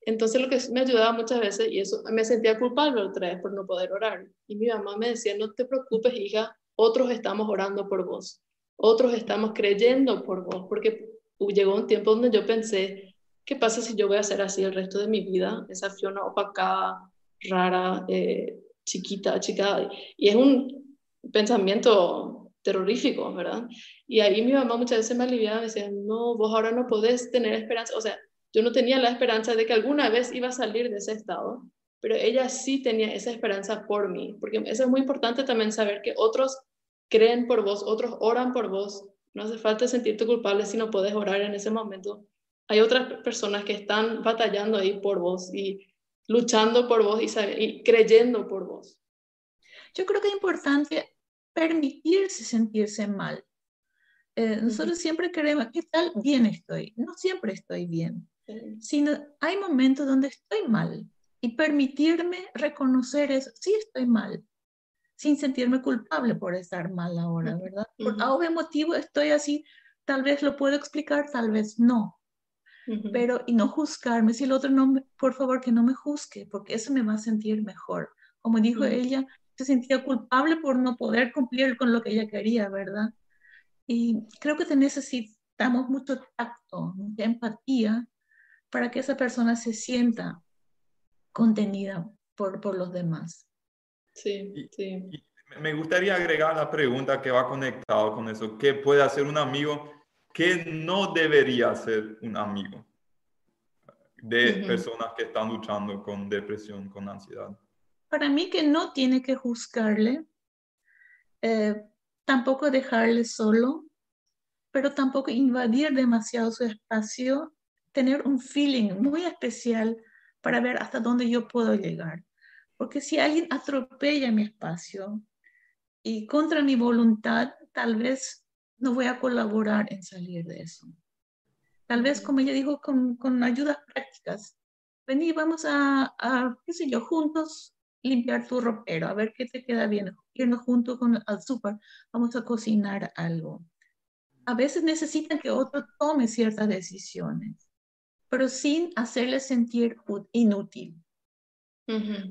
Entonces lo que me ayudaba muchas veces, y eso me sentía culpable otra vez por no poder orar. Y mi mamá me decía, no te preocupes, hija, otros estamos orando por vos, otros estamos creyendo por vos, porque llegó un tiempo donde yo pensé, ¿qué pasa si yo voy a ser así el resto de mi vida? Esa Fiona opacada, rara, eh, chiquita, chica. Y es un pensamiento terrorífico, ¿verdad? Y ahí mi mamá muchas veces me aliviaba, me decía, no, vos ahora no podés tener esperanza. O sea, yo no tenía la esperanza de que alguna vez iba a salir de ese estado, pero ella sí tenía esa esperanza por mí, porque eso es muy importante también saber que otros creen por vos, otros oran por vos. No hace falta sentirte culpable si no puedes orar en ese momento. Hay otras personas que están batallando ahí por vos y luchando por vos y, y creyendo por vos. Yo creo que es importante permitirse sentirse mal. Eh, nosotros siempre queremos, ¿qué tal? Bien estoy. No siempre estoy bien sino hay momentos donde estoy mal y permitirme reconocer eso, sí estoy mal, sin sentirme culpable por estar mal ahora, ¿verdad? Por algún motivo estoy así, tal vez lo puedo explicar, tal vez no. Pero, y no juzgarme, si el otro no, por favor, que no me juzgue, porque eso me va a sentir mejor. Como dijo ella, se sentía culpable por no poder cumplir con lo que ella quería, ¿verdad? Y creo que necesitamos mucho tacto, mucha empatía para que esa persona se sienta contenida por, por los demás. Sí, sí. me gustaría agregar la pregunta que va conectado con eso. ¿Qué puede hacer un amigo? ¿Qué no debería ser un amigo de personas que están luchando con depresión, con ansiedad? Para mí que no tiene que juzgarle, eh, tampoco dejarle solo, pero tampoco invadir demasiado su espacio tener un feeling muy especial para ver hasta dónde yo puedo llegar. Porque si alguien atropella mi espacio y contra mi voluntad, tal vez no voy a colaborar en salir de eso. Tal vez, como ella dijo, con, con ayudas prácticas. Vení, vamos a, a, qué sé yo, juntos limpiar tu ropero, a ver qué te queda bien. Irnos juntos con al súper, vamos a cocinar algo. A veces necesitan que otro tome ciertas decisiones pero sin hacerle sentir inútil.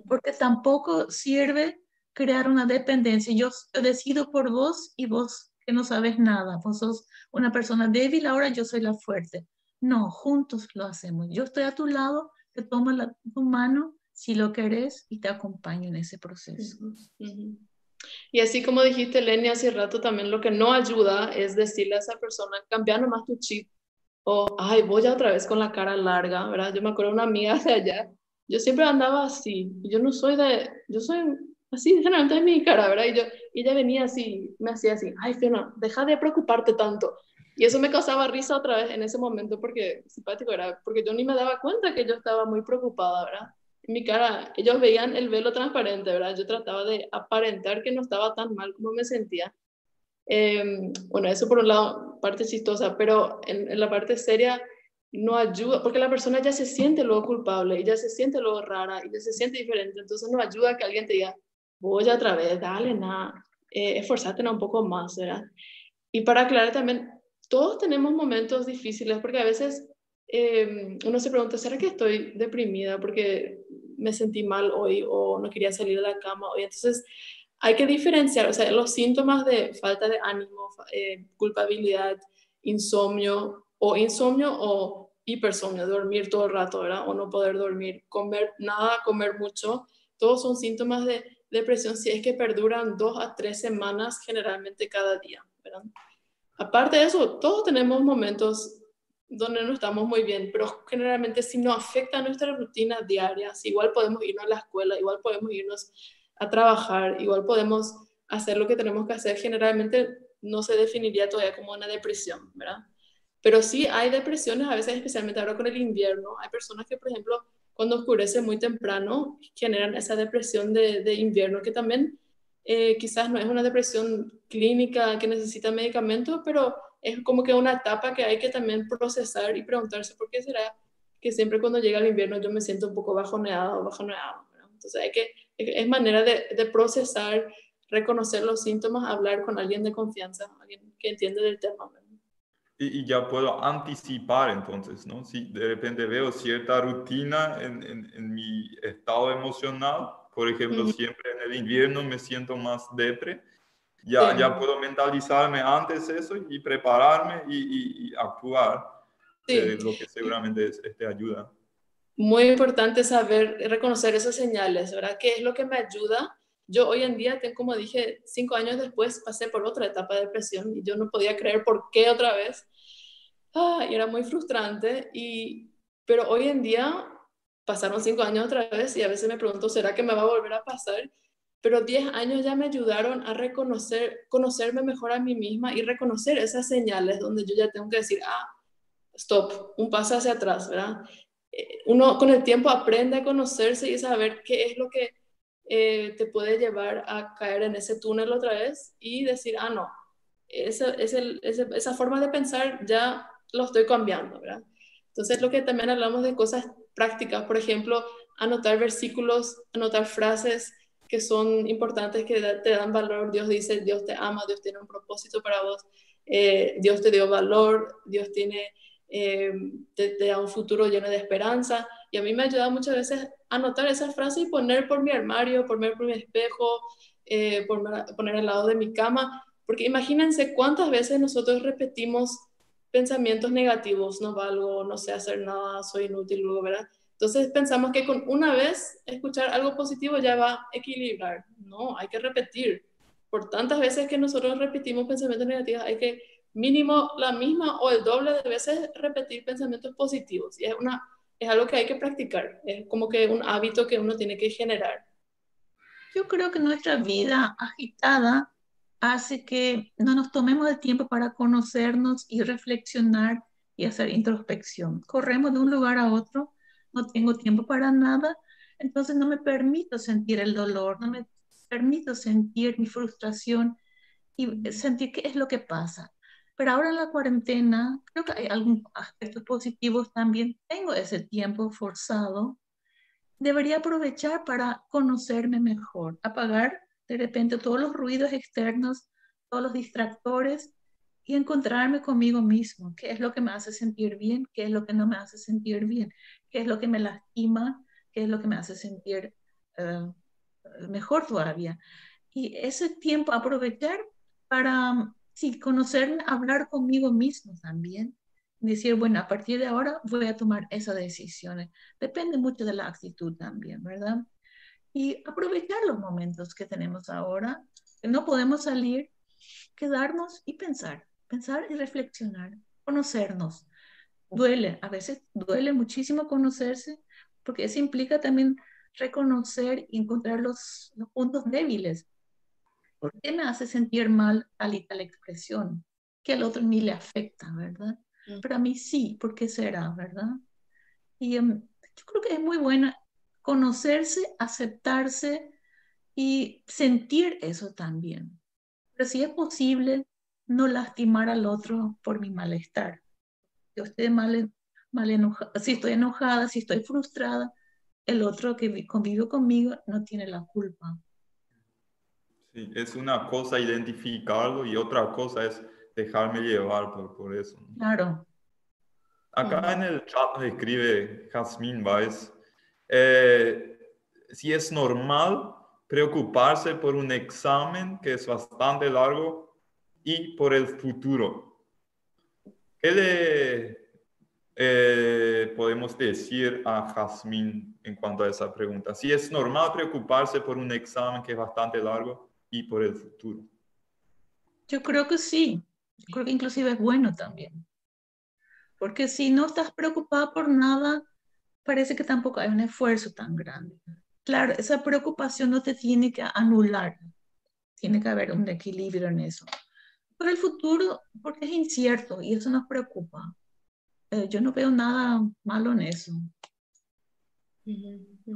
Porque tampoco sirve crear una dependencia. Yo decido por vos y vos que no sabes nada. Vos sos una persona débil, ahora yo soy la fuerte. No, juntos lo hacemos. Yo estoy a tu lado, te tomo la, tu mano si lo querés y te acompaño en ese proceso. Y así como dijiste, Lenny, hace rato también lo que no ayuda es decirle a esa persona, cambia nomás tu chip, o, ay, voy ya otra vez con la cara larga, ¿verdad? Yo me acuerdo de una amiga de allá, yo siempre andaba así, yo no soy de, yo soy así, generalmente es mi cara, ¿verdad? Y, yo, y ella venía así, me hacía así, ay, Fiona, deja de preocuparte tanto. Y eso me causaba risa otra vez en ese momento porque, simpático era, porque yo ni me daba cuenta que yo estaba muy preocupada, ¿verdad? En mi cara, ellos veían el velo transparente, ¿verdad? Yo trataba de aparentar que no estaba tan mal como me sentía. Em, bueno, eso por un lado, parte chistosa, pero en, la parte seria no ayuda, porque la persona ya se siente luego culpable, ya se siente luego rara, ya se siente diferente, entonces no ayuda que alguien te diga, voy otra vez, dale, nada, eh, esforzate un poco más, ¿verdad? Y para aclarar también, todos tenemos momentos difíciles, porque a veces em, uno se pregunta, ¿será que estoy deprimida porque me sentí mal hoy o no quería salir de la cama hoy? Entonces, hay que diferenciar, o sea, los síntomas de falta de ánimo, eh, culpabilidad, insomnio o insomnio o hipersomnio, dormir todo el rato. O no poder dormir, comer nada, comer mucho, todos son síntomas de depresión si es que perduran dos a tres semanas generalmente cada día, ¿verdad? Aparte de eso, todos tenemos momentos donde no estamos muy bien, pero generalmente si no afecta nuestra rutina diaria, igual podemos irnos a la escuela, igual podemos irnos a trabajar, igual podemos hacer lo que tenemos que hacer, generalmente no se definiría todavía como una depresión, ¿verdad? Pero sí hay depresiones, a veces especialmente ahora con el invierno, hay personas que, por ejemplo, cuando oscurece muy temprano, generan esa depresión de, de invierno, que también eh, quizás no es una depresión clínica que necesita medicamentos, pero es como que una etapa que hay que también procesar y preguntarse por qué será que siempre cuando llega el invierno yo me siento un poco bajoneado o bajoneado. Entonces hay que, es manera de, de, procesar, reconocer los síntomas, hablar con alguien de confianza, alguien que entiende del tema. Y, ya puedo anticipar entonces, ¿no? Si de repente veo cierta rutina en, en, en mi estado emocional, por ejemplo, siempre en el invierno me siento más depre, ya, ya puedo mentalizarme antes eso y prepararme y, actuar, sí. Eh, lo que seguramente te ayuda. Muy importante saber reconocer esas señales, ¿verdad? ¿Qué es lo que me ayuda? Yo hoy en día, como dije, cinco años después pasé por otra etapa de depresión y yo no podía creer por qué otra vez. Ah, y era muy frustrante, y, pero hoy en día pasaron cinco años otra vez y a veces me pregunto, ¿será que me va a volver a pasar? pero 10 años ya me ayudaron a reconocer, conocerme mejor a mí misma y reconocer esas señales donde yo ya tengo que decir, ah, stop, un paso hacia atrás, ¿verdad? Uno con el tiempo aprende a conocerse y saber qué es lo que eh, te puede llevar a caer en ese túnel otra vez y decir, ah, no, esa, esa forma de pensar ya lo estoy cambiando, ¿verdad? Entonces, lo que también hablamos de cosas prácticas, por ejemplo, anotar versículos, anotar frases, que son importantes, que te dan valor. Dios dice, Dios te ama, Dios tiene un propósito para vos, eh, Dios te dio valor, Dios tiene, eh, te, da un futuro lleno de esperanza. Y a mí me ha ayudado muchas veces anotar esa frase y poner por mi armario, poner por mi espejo, eh, poner al lado de mi cama. Porque imagínense cuántas veces nosotros repetimos pensamientos negativos, no valgo, no sé hacer nada, soy inútil, luego, ¿verdad? Entonces pensamos que con una vez escuchar algo positivo ya va a equilibrar. No, hay que repetir. Por tantas veces que nosotros repetimos pensamientos negativos, hay que mínimo la misma o el doble de veces repetir pensamientos positivos. Y es, una, es algo que hay que practicar. Es como que un hábito que uno tiene que generar. Yo creo que nuestra vida agitada hace que no nos tomemos el tiempo para conocernos y reflexionar y hacer introspección. Corremos de un lugar a otro no tengo tiempo para nada, entonces no me permito sentir el dolor, no me permito sentir mi frustración y sentir qué es lo que pasa. Pero ahora en la cuarentena, creo que hay algunos aspectos positivos también. Tengo ese tiempo forzado. Debería aprovechar para conocerme mejor, apagar de repente todos los ruidos externos, todos los distractores y encontrarme conmigo mismo, qué es lo que me hace sentir bien, qué es lo que no me hace sentir bien, qué es lo que me lastima, qué es lo que me hace sentir eh, mejor todavía. Y ese tiempo aprovechar para, sí, conocerme, hablar conmigo mismo también. Decir, bueno, a partir de ahora voy a tomar esas decisiones. Depende mucho de la actitud también, ¿verdad? Y aprovechar los momentos que tenemos ahora, que no podemos salir, quedarnos y pensar, pensar y reflexionar, conocernos, duele, a veces duele muchísimo conocerse, porque eso implica también reconocer y encontrar los, puntos débiles. ¿Por qué me hace sentir mal tal y tal expresión? Que al otro ni le afecta, ¿verdad? Mm. Pero a mí sí, ¿por qué será, verdad? Y em, yo creo que es muy buena conocerse, aceptarse y sentir eso también. Pero si es posible, no lastimar al otro por mi malestar yo esté mal, mal enojada, si estoy enojada, si estoy frustrada, el otro que convive conmigo no tiene la culpa. Sí, es una cosa identificarlo y otra cosa es dejarme llevar por, por eso. Claro. Acá en el chat escribe Jasmine Weiss, eh, si es normal preocuparse por un examen que es bastante largo y por el futuro. ¿Qué le eh, podemos decir a Jazmín en cuanto a esa pregunta? Si es normal preocuparse por un examen que es bastante largo y por el futuro. Yo creo que sí. Yo creo que inclusive es bueno también. porque si no estás preocupada por nada, parece que tampoco hay un esfuerzo tan grande. Claro, esa preocupación no te tiene que anular, tiene que haber un equilibrio en eso. Pero el futuro, porque es incierto y eso nos preocupa. Eh, yo no veo nada malo en eso.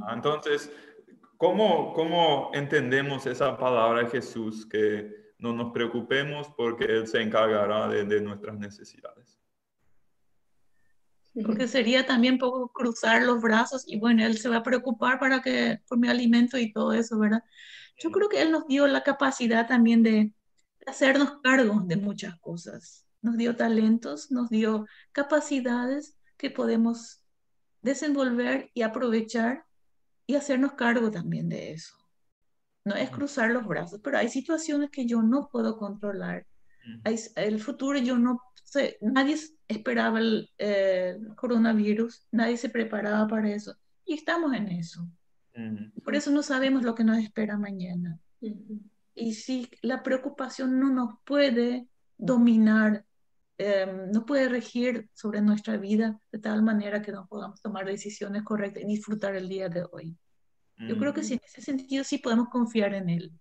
Ah, entonces, ¿cómo, ¿cómo entendemos esa palabra de Jesús que no nos preocupemos porque Él se encargará de, de nuestras necesidades? Porque sería también poco cruzar los brazos y bueno, Él se va a preocupar para que, por mi alimento y todo eso, ¿verdad? Yo creo que Él nos dio la capacidad también de hacernos cargo de muchas cosas. Nos dio talentos, nos dio capacidades que podemos desenvolver y aprovechar y hacernos cargo también de eso. No es cruzar los brazos, pero hay situaciones que yo no puedo controlar. Hay, el futuro yo no sé, nadie esperaba el coronavirus, nadie se preparaba para eso y estamos en eso. Por eso no sabemos lo que nos espera mañana. Y si la preocupación no nos puede dominar, em, no puede regir sobre nuestra vida de tal manera que no podamos tomar decisiones correctas y disfrutar el día de hoy. Yo creo que sí, en ese sentido sí podemos confiar en Él.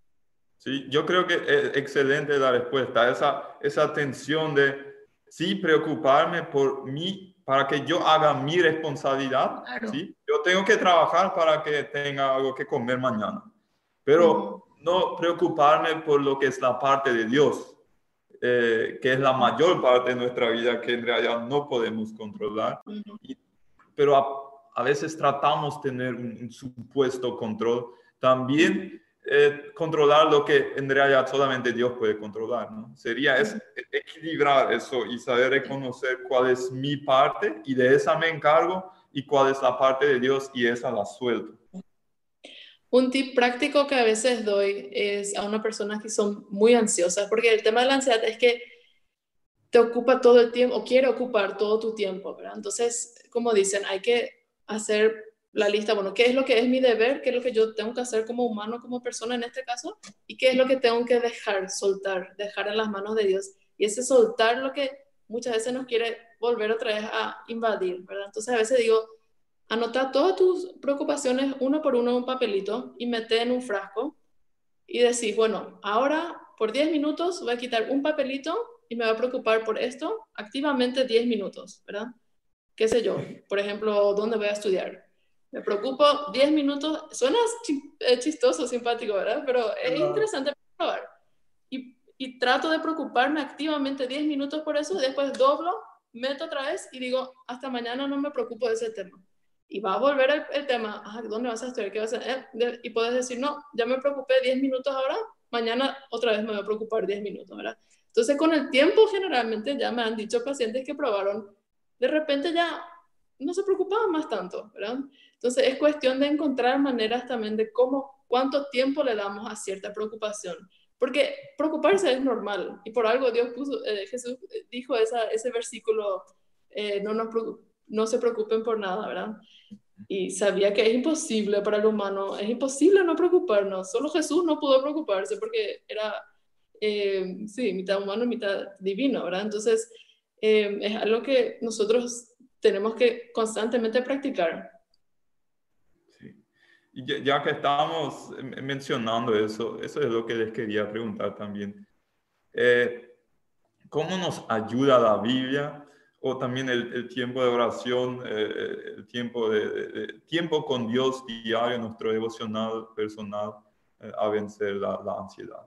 Sí, yo creo que es excelente la respuesta, esa, esa tensión de sí preocuparme por mí, para que yo haga mi responsabilidad. ¿sí? Yo tengo que trabajar para que tenga algo que comer mañana, pero no preocuparme por lo que es la parte de Dios, eh, que es la mayor parte de nuestra vida que en realidad no podemos controlar. pero a, veces tratamos de tener un, supuesto control. También eh, controlar lo que en realidad solamente Dios puede controlar, ¿no? Sería es, equilibrar eso y saber reconocer cuál es mi parte y de esa me encargo y cuál es la parte de Dios y esa la suelto. Un tip práctico que a veces doy es a una persona que son muy ansiosas, porque el tema de la ansiedad es que te ocupa todo el tiempo o quiere ocupar todo tu tiempo, ¿verdad? Entonces, como dicen, hay que hacer la lista, bueno, ¿qué es lo que es mi deber? ¿Qué es lo que yo tengo que hacer como humano, como persona en este caso? ¿Y qué es lo que tengo que dejar, soltar, dejar en las manos de Dios? Y ese soltar lo que muchas veces nos quiere volver otra vez a invadir, ¿verdad? Entonces a veces digo, anota todas tus preocupaciones uno por uno en un papelito y mete en un frasco y decís, bueno, ahora por 10 minutos voy a quitar un papelito y me voy a preocupar por esto activamente 10 minutos, ¿verdad? ¿Qué sé yo? Por ejemplo, ¿dónde voy a estudiar? Me preocupo 10 minutos, suena eh, chistoso, simpático, ¿verdad? Pero es interesante probar. Y, y trato de preocuparme activamente 10 minutos por eso, después doblo, meto otra vez y digo, hasta mañana no me preocupo de ese tema y va a volver el, tema, ¿dónde vas a estudiar? ¿Qué vas a hacer? Eh, y puedes decir, no, ya me preocupé 10 minutos ahora, mañana otra vez me voy a preocupar 10 minutos, ¿verdad? Entonces, con el tiempo, generalmente ya me han dicho pacientes que probaron, de repente ya no se preocupaban más tanto, ¿verdad? Entonces, es cuestión de encontrar maneras también de cómo, cuánto tiempo le damos a cierta preocupación. Porque preocuparse es normal y por algo Dios puso, eh, Jesús dijo esa, ese versículo, eh, no, nos, no se preocupen por nada, ¿verdad? Y sabía que es imposible para el humano, es imposible no preocuparnos. Solo Jesús no pudo preocuparse porque era, eh, sí, mitad humano mitad divino, ¿verdad? Entonces, eh, es algo que nosotros tenemos que constantemente practicar. Sí. Ya, que estábamos mencionando eso, eso es lo que les quería preguntar también. Eh, ¿Cómo nos ayuda la Biblia o también el, tiempo de oración, eh, el tiempo, de, tiempo con Dios diario, nuestro devocional personal, eh, a vencer la, la, ansiedad.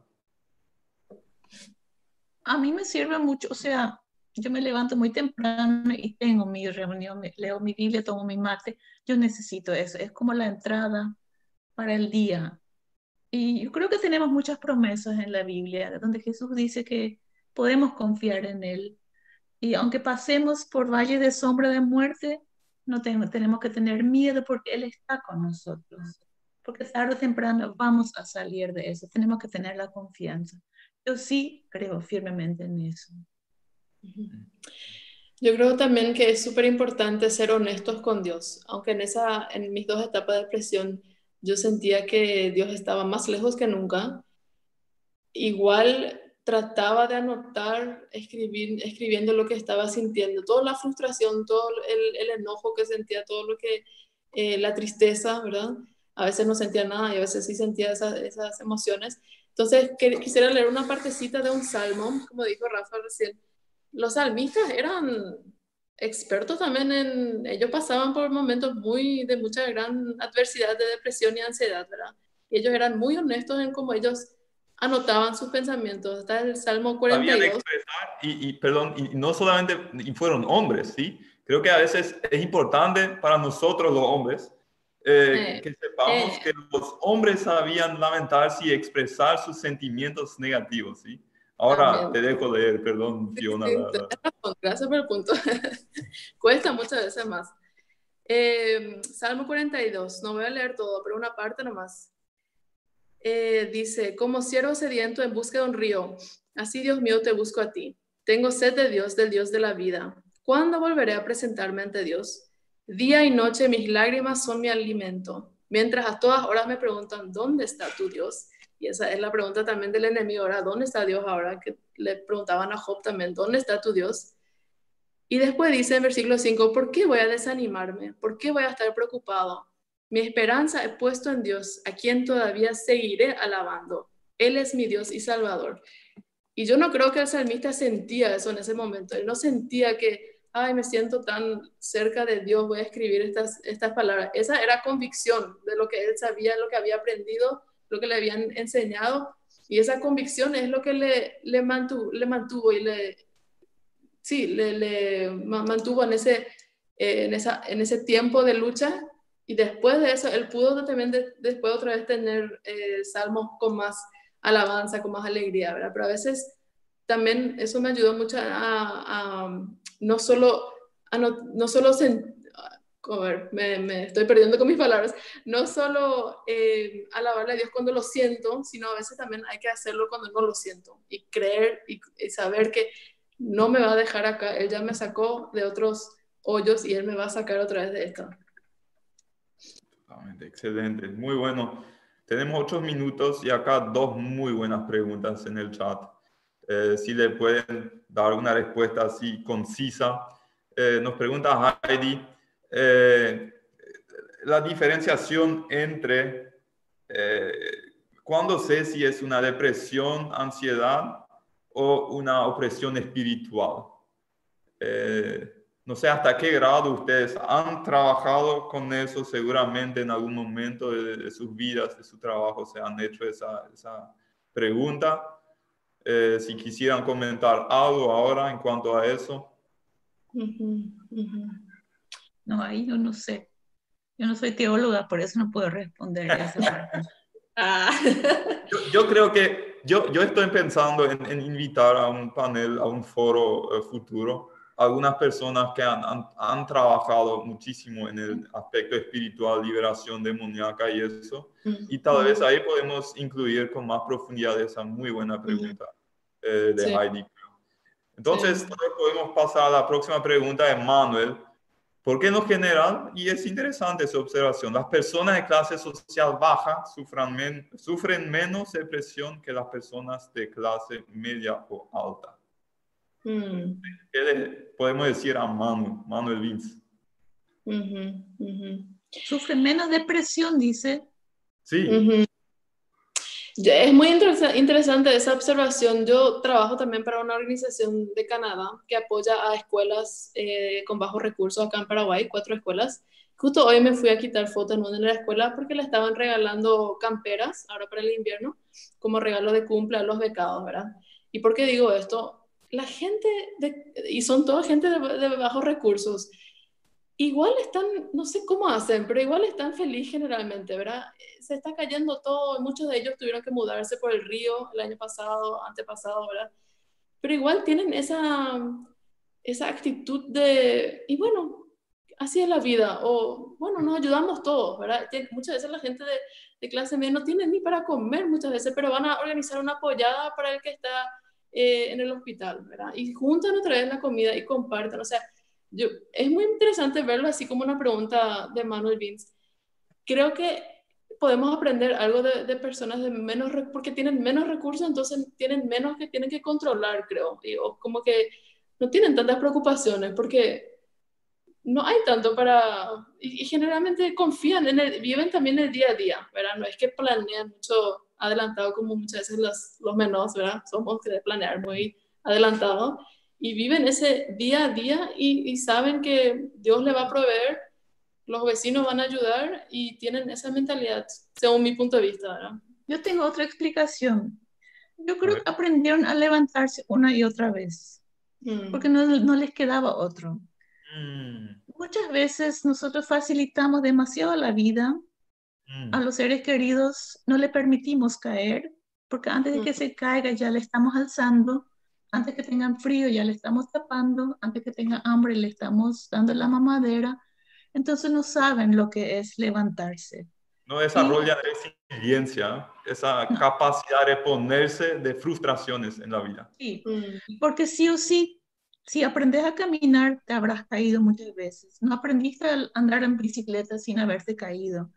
A mí me sirve mucho, o sea, yo me levanto muy temprano y tengo mi reunión, leo mi Biblia, tomo mi mate, yo necesito eso, es como la entrada para el día. Y yo creo que tenemos muchas promesas en la Biblia, donde Jesús dice que podemos confiar en Él y aunque pasemos por valle de sombra de muerte, no tenemos que tener miedo porque Él está con nosotros. Porque tarde o temprano vamos a salir de eso. Tenemos que tener la confianza. Yo sí creo firmemente en eso. Yo creo también que es súper importante ser honestos con Dios. Aunque en, esa, en mis dos etapas de depresión yo sentía que Dios estaba más lejos que nunca, igual trataba de anotar, escribir, escribiendo lo que estaba sintiendo, toda la frustración, todo el, enojo que sentía, todo lo que, eh, la tristeza, ¿verdad? A veces no sentía nada y a veces sí sentía esas, emociones. Entonces, quisiera leer una partecita de un salmo, como dijo Rafa recién. Los salmistas eran expertos también en, ellos pasaban por momentos muy de mucha gran adversidad de depresión y ansiedad, ¿verdad? Y ellos eran muy honestos en cómo ellos anotaban sus pensamientos. Está el Salmo 42. y, y, perdón, y no solamente y fueron hombres, ¿sí? Creo que a veces es importante para nosotros los hombres eh, que sepamos eh. que los hombres sabían lamentarse y expresar sus sentimientos negativos, ¿sí? Ahora te dejo leer, perdón, Fiona. Gracias por el punto. [LAUGHS] Cuesta muchas veces más. Eh, Salmo 42, no voy a leer todo, pero una parte nomás. Eh, dice, como siervo sediento en busca de un río, así Dios mío te busco a ti. Tengo sed de Dios, del Dios de la vida. ¿Cuándo volveré a presentarme ante Dios? Día y noche mis lágrimas son mi alimento. Mientras a todas horas me preguntan, ¿dónde está tu Dios? Y esa es la pregunta también del enemigo ahora, ¿dónde está Dios ahora? Que le preguntaban a Job también, ¿dónde está tu Dios? Y después dice en versículo 5, ¿por qué voy a desanimarme? ¿Por qué voy a estar preocupado? Mi esperanza he puesto en Dios, a quien todavía seguiré alabando. Él es mi Dios y Salvador. Y yo no creo que el salmista sentía eso en ese momento. Él no sentía que, ay, me siento tan cerca de Dios, voy a escribir estas, estas palabras. Esa era convicción de lo que él sabía, lo que había aprendido, lo que le habían enseñado. Y esa convicción es lo que le, le, mantuvo, le mantuvo y le, sí, le, mantuvo en ese, en, esa, en ese tiempo de lucha y después de eso, él pudo también después otra vez tener eh, salmos con más alabanza, con más alegría, ¿verdad? Pero a veces también eso me ayudó mucho a, no solo, a no, no solo a ver, me, me, estoy perdiendo con mis palabras, no solo eh, alabarle a Dios cuando lo siento, sino a veces también hay que hacerlo cuando no lo siento y creer y, y saber que no me va a dejar acá, Él ya me sacó de otros hoyos y Él me va a sacar otra vez de esto excelente, muy bueno. Tenemos ocho minutos y acá dos muy buenas preguntas en el chat. Eh, si le pueden dar una respuesta así concisa. Eh, nos pregunta Heidi, eh, la diferenciación entre cuándo sé si es una depresión, ansiedad o una opresión espiritual. No sé hasta qué grado ustedes han trabajado con eso, seguramente en algún momento de, sus vidas, de su trabajo, se han hecho esa, esa pregunta. Eh, si quisieran comentar algo ahora en cuanto a eso. No, ahí yo no sé. Yo no soy teóloga, por eso no puedo responder [LAUGHS] ah. yo, creo que yo, yo estoy pensando en, en, invitar a un panel, a un foro eh, futuro algunas personas que han, han, trabajado muchísimo en el aspecto espiritual, liberación demoníaca y eso. Y tal vez ahí podemos incluir con más profundidad esa muy buena pregunta eh, de Heidi. Entonces, podemos pasar a la próxima pregunta de Manuel. ¿Por qué en general, y es interesante su observación, las personas de clase social baja sufren, sufren menos depresión que las personas de clase media o alta? Mm. ¿Qué le podemos decir a Manuel, Manuel Vince? Sufre menos depresión, dice. Sí. Es muy interesante esa observación. Yo trabajo también para una organización de Canadá que apoya a escuelas eh, con bajos recursos acá en Paraguay, cuatro escuelas. Justo hoy me fui a quitar fotos en una de las escuelas porque le estaban regalando camperas ahora para el invierno como regalo de cumple a los becados, ¿verdad? ¿Y por qué digo esto? La gente, y son toda gente de, bajos recursos, igual están, no sé cómo hacen, pero igual están felices generalmente, ¿verdad? Se está cayendo todo, muchos de ellos tuvieron que mudarse por el río el año pasado, antepasado, ¿verdad? Pero igual tienen esa, esa actitud de, y bueno, así es la vida, o bueno, nos ayudamos todos, ¿verdad? Muchas veces la gente de, de clase media no tiene ni para comer muchas veces, pero van a organizar una apoyada para el que está eh, en el hospital, ¿verdad? Y juntan otra vez la comida y comparten, o sea, yo, es muy interesante verlo así como una pregunta de Manuel Vince. Creo que podemos aprender algo de, personas de menos, porque tienen menos recursos, entonces tienen menos que tienen que controlar, creo, y, o como que no tienen tantas preocupaciones, porque no hay tanto para, y, generalmente confían, en el, viven también el día a día, ¿verdad? No es que planean mucho adelantado como muchas veces los, los menores, ¿verdad? Somos que de planear muy adelantado y viven ese día a día y, y saben que Dios le va a proveer los vecinos van a ayudar y tienen esa mentalidad, según mi punto de vista. ¿verdad? Yo tengo otra explicación. Yo creo que aprendieron a levantarse una y otra vez, mm. porque no, no, les quedaba otro. Mm. Muchas veces nosotros facilitamos demasiado la vida mm. a los seres queridos, no le permitimos caer, porque antes de que se caiga ya le estamos alzando, antes que tengan frío ya le estamos tapando, antes que tengan hambre le estamos dando la mamadera entonces no saben lo que es levantarse. No desarrollan resiliencia, esa capacidad de ponerse de frustraciones en la vida. Sí, mm. porque sí o sí, si aprendes a caminar, te habrás caído muchas veces. No aprendiste a andar en bicicleta sin haberte caído.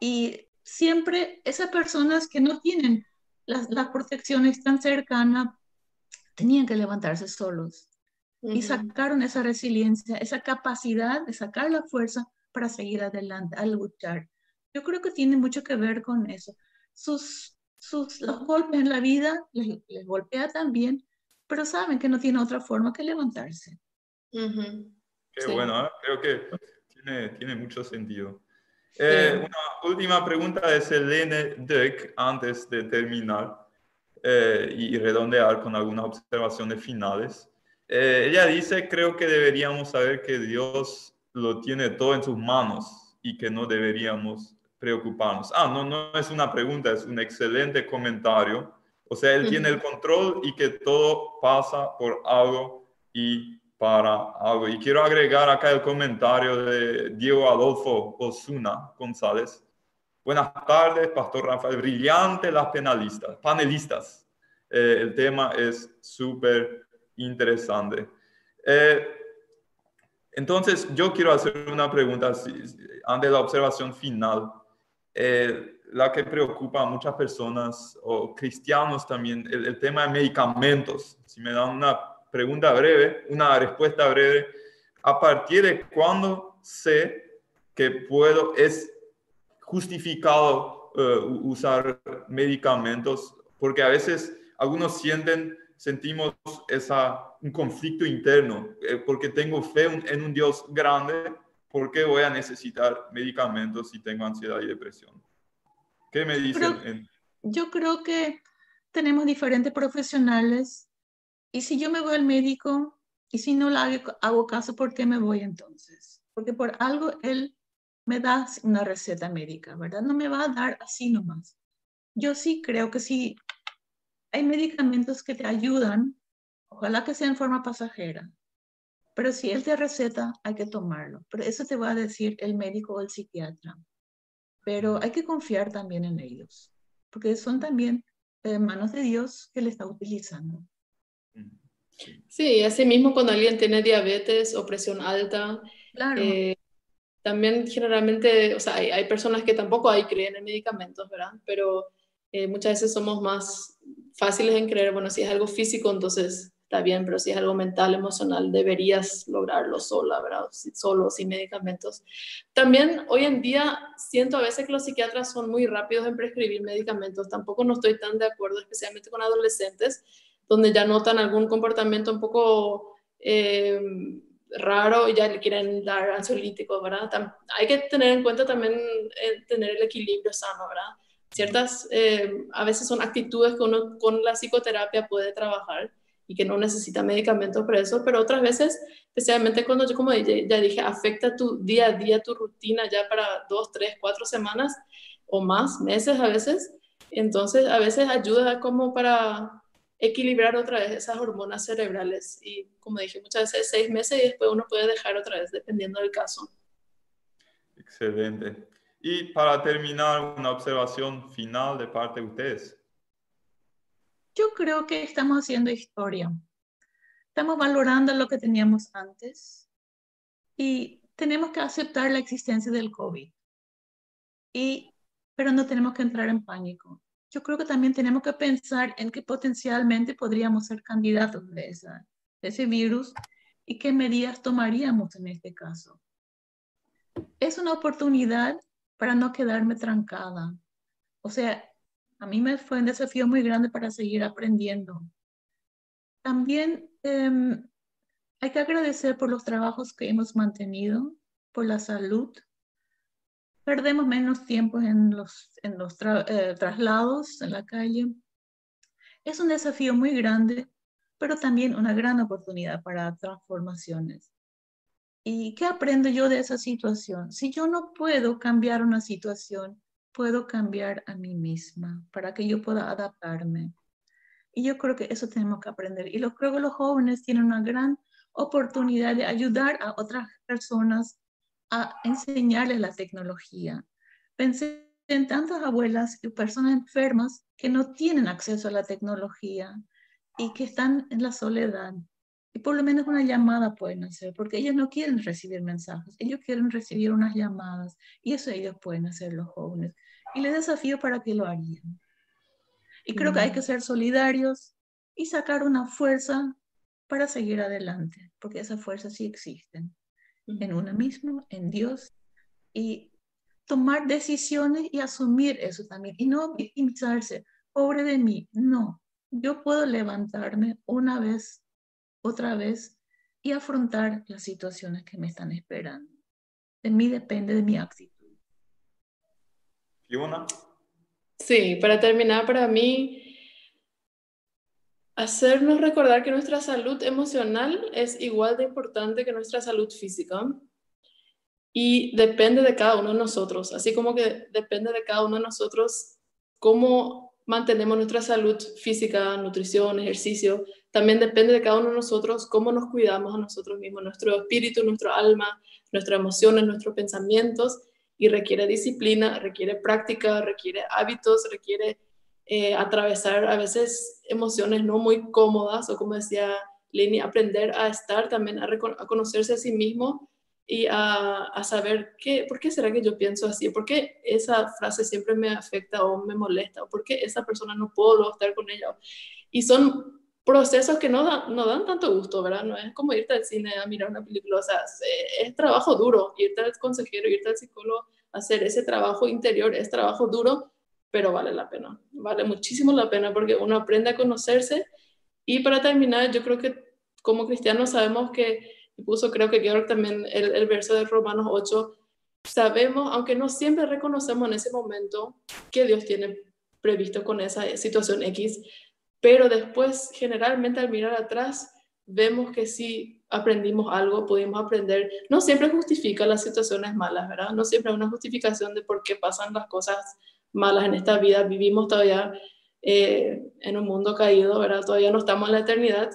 Y siempre esas personas que no tienen las, las protecciones tan cercanas, tenían que levantarse solos y sacaron esa resiliencia, esa capacidad de sacar la fuerza para seguir adelante, a luchar. Yo creo que tiene mucho que ver con eso. Sus, sus los golpes en la vida les, golpea también, pero saben que no tiene otra forma que levantarse. Qué bueno, ¿eh? creo que tiene, tiene mucho sentido. Eh, una última pregunta de Selene Deck antes de terminar eh, y redondear con algunas observaciones finales. Eh, ella dice, creo que deberíamos saber que Dios lo tiene todo en sus manos y que no deberíamos preocuparnos. Ah, no, no es una pregunta, es un excelente comentario. O sea, Él tiene el control y que todo pasa por algo y para algo. Y quiero agregar acá el comentario de Diego Adolfo Osuna González. Buenas tardes, Pastor Rafael. Brillante las penalistas, panelistas. Eh, el tema es súper interesante. Eh, entonces, yo quiero hacer una pregunta ante la observación final. Eh, la que preocupa a muchas personas o cristianos también, el, tema de medicamentos. Si me dan una pregunta breve, una respuesta breve, ¿a partir de cuándo sé que puedo, es justificado eh, usar medicamentos? Porque a veces algunos sienten sentimos esa, un conflicto interno, eh, porque tengo fe en un Dios grande, ¿por qué voy a necesitar medicamentos si tengo ansiedad y depresión? ¿Qué me dicen? Yo creo que tenemos diferentes profesionales y si yo me voy al médico y si no le hago, hago caso, ¿por qué me voy entonces? Porque por algo él me da una receta médica, ¿verdad? No me va a dar así nomás. Yo sí creo que si hay medicamentos que te ayudan, ojalá que sea en forma pasajera, pero si él te receta, hay que tomarlo. Pero eso te va a decir el médico o el psiquiatra. Pero hay que confiar también en ellos, porque son también eh, manos de Dios que le está utilizando. Sí, así mismo cuando alguien tiene diabetes o presión alta, eh, también generalmente, o sea, hay, hay, personas que tampoco hay creen en medicamentos, ¿verdad? Pero eh, muchas veces somos más fáciles en creer, bueno, si es algo físico, entonces está bien, pero si es algo mental, emocional, deberías lograrlo sola, ¿verdad? Solo, sin medicamentos. También hoy en día siento a veces que los psiquiatras son muy rápidos en prescribir medicamentos. Tampoco no estoy tan de acuerdo, especialmente con adolescentes, donde ya notan algún comportamiento un poco eh, raro y ya le quieren dar ansiolíticos, ¿verdad? hay que tener en cuenta también eh, tener el equilibrio sano, ¿verdad? ciertas, eh, a veces son actitudes que uno con la psicoterapia puede trabajar y que no necesita medicamentos para eso, pero otras veces, especialmente cuando yo, como ya dije, afecta tu día a día, tu rutina ya para dos, tres, cuatro semanas o más, meses a veces, entonces a veces ayuda como para equilibrar otra vez esas hormonas cerebrales y como dije, muchas veces seis meses y después uno puede dejar otra vez, dependiendo del caso. Excelente. Y para terminar, una observación final de parte de ustedes. Yo creo que estamos haciendo historia. Estamos valorando lo que teníamos antes y tenemos que aceptar la existencia del COVID. Y pero no tenemos que entrar en pánico. Yo creo que también tenemos que pensar en que potencialmente podríamos ser candidatos de, esa, de ese virus y qué medidas tomaríamos en este caso. Es una oportunidad para no quedarme trancada. O sea, a mí me fue un desafío muy grande para seguir aprendiendo. También em, hay que agradecer por los trabajos que hemos mantenido, por la salud. Perdemos menos tiempo en los, en los eh, traslados en la calle. Es un desafío muy grande, pero también una gran oportunidad para transformaciones. ¿Y qué aprendo yo de esa situación? Si yo no puedo cambiar una situación, puedo cambiar a mí misma para que yo pueda adaptarme. Y yo creo que eso tenemos que aprender. Y lo creo que los jóvenes tienen una gran oportunidad de ayudar a otras personas a enseñarles la tecnología. Pensé en tantas abuelas y personas enfermas que no tienen acceso a la tecnología y que están en la soledad. Y por lo menos una llamada pueden hacer, porque ellos no quieren recibir mensajes, ellos quieren recibir unas llamadas y eso ellos pueden hacer los jóvenes. Y les desafío para que lo hagan. Y creo que hay que ser solidarios y sacar una fuerza para seguir adelante, porque esas fuerzas sí existen en uno mismo, en Dios, y tomar decisiones y asumir eso también, y no victimizarse, pobre de mí, no, yo puedo levantarme una vez, otra vez y afrontar las situaciones que me están esperando. De mí depende de mi actitud. una Sí, para terminar, para mí, hacernos recordar que nuestra salud emocional es igual de importante que nuestra salud física y depende de cada uno de nosotros, así como que depende de cada uno de nosotros cómo mantenemos nuestra salud física, nutrición, ejercicio, también depende de cada uno de nosotros cómo nos cuidamos a nosotros mismos, nuestro espíritu, nuestro alma, nuestras emociones, nuestros pensamientos, y requiere disciplina, requiere práctica, requiere hábitos, requiere eh, atravesar a veces emociones no muy cómodas o como decía Leni, aprender a estar también, a, a conocerse a sí mismo y a, a, saber qué, por qué será que yo pienso así, por qué esa frase siempre me afecta o me molesta, o por qué esa persona no puedo estar con ella. Y son procesos que no, dan, no dan tanto gusto, ¿verdad? No es como irte al cine a mirar una película, o sea, es, trabajo duro, irte al consejero, irte al psicólogo, hacer ese trabajo interior, es trabajo duro, pero vale la pena, vale muchísimo la pena porque uno aprende a conocerse. Y para terminar, yo creo que como cristianos sabemos que puso creo que Georg también el, el verso de Romanos 8, sabemos, aunque no siempre reconocemos en ese momento que Dios tiene previsto con esa situación X, pero después generalmente al mirar atrás vemos que si aprendimos algo, pudimos aprender. No siempre justifica las situaciones malas, ¿verdad? No siempre hay una justificación de por qué pasan las cosas malas en esta vida. Vivimos todavía eh, en un mundo caído, ¿verdad? Todavía no estamos en la eternidad,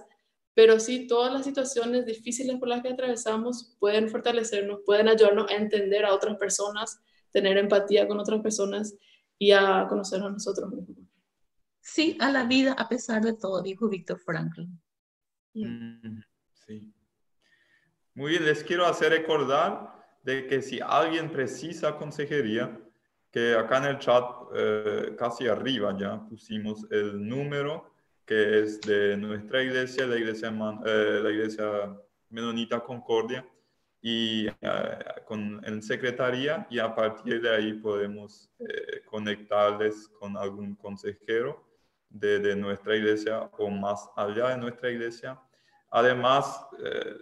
pero sí todas las situaciones difíciles por las que atravesamos pueden fortalecernos, pueden ayudarnos a entender a otras personas, tener empatía con otras personas y a conocernos a nosotros mismos. Sí, a la vida a pesar de todo, dijo Víctor Franklin. Mm, sí. Muy bien, les quiero hacer recordar de que si alguien precisa consejería, que acá en el chat, eh, casi arriba ya pusimos el número que es de nuestra iglesia, la iglesia, eh, la iglesia Menonita Concordia, y eh, con en secretaría, y a partir de ahí podemos eh, conectarles con algún consejero de, de, nuestra iglesia o más allá de nuestra iglesia. Además,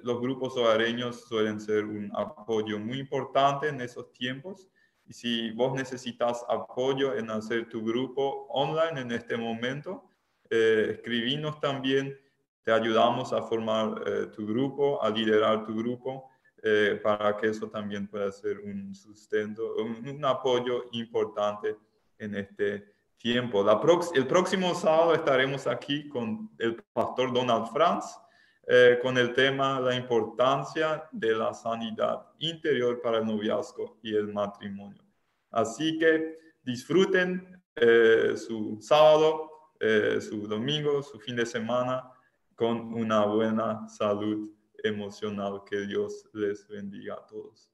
los grupos hogareños suelen ser un apoyo muy importante en esos tiempos. Y si vos necesitas apoyo en hacer tu grupo online en este momento, eh, escribinos también, te ayudamos a formar eh, tu grupo, a liderar tu grupo, eh, para que eso también pueda ser un sustento, un, apoyo importante en este tiempo. La el próximo sábado estaremos aquí con el pastor Donald Franz, con el tema la importancia de la sanidad interior para el noviazgo y el matrimonio. Así que disfruten su sábado eh, su domingo, su fin de semana con una buena salud emocional. Que Dios les bendiga a todos.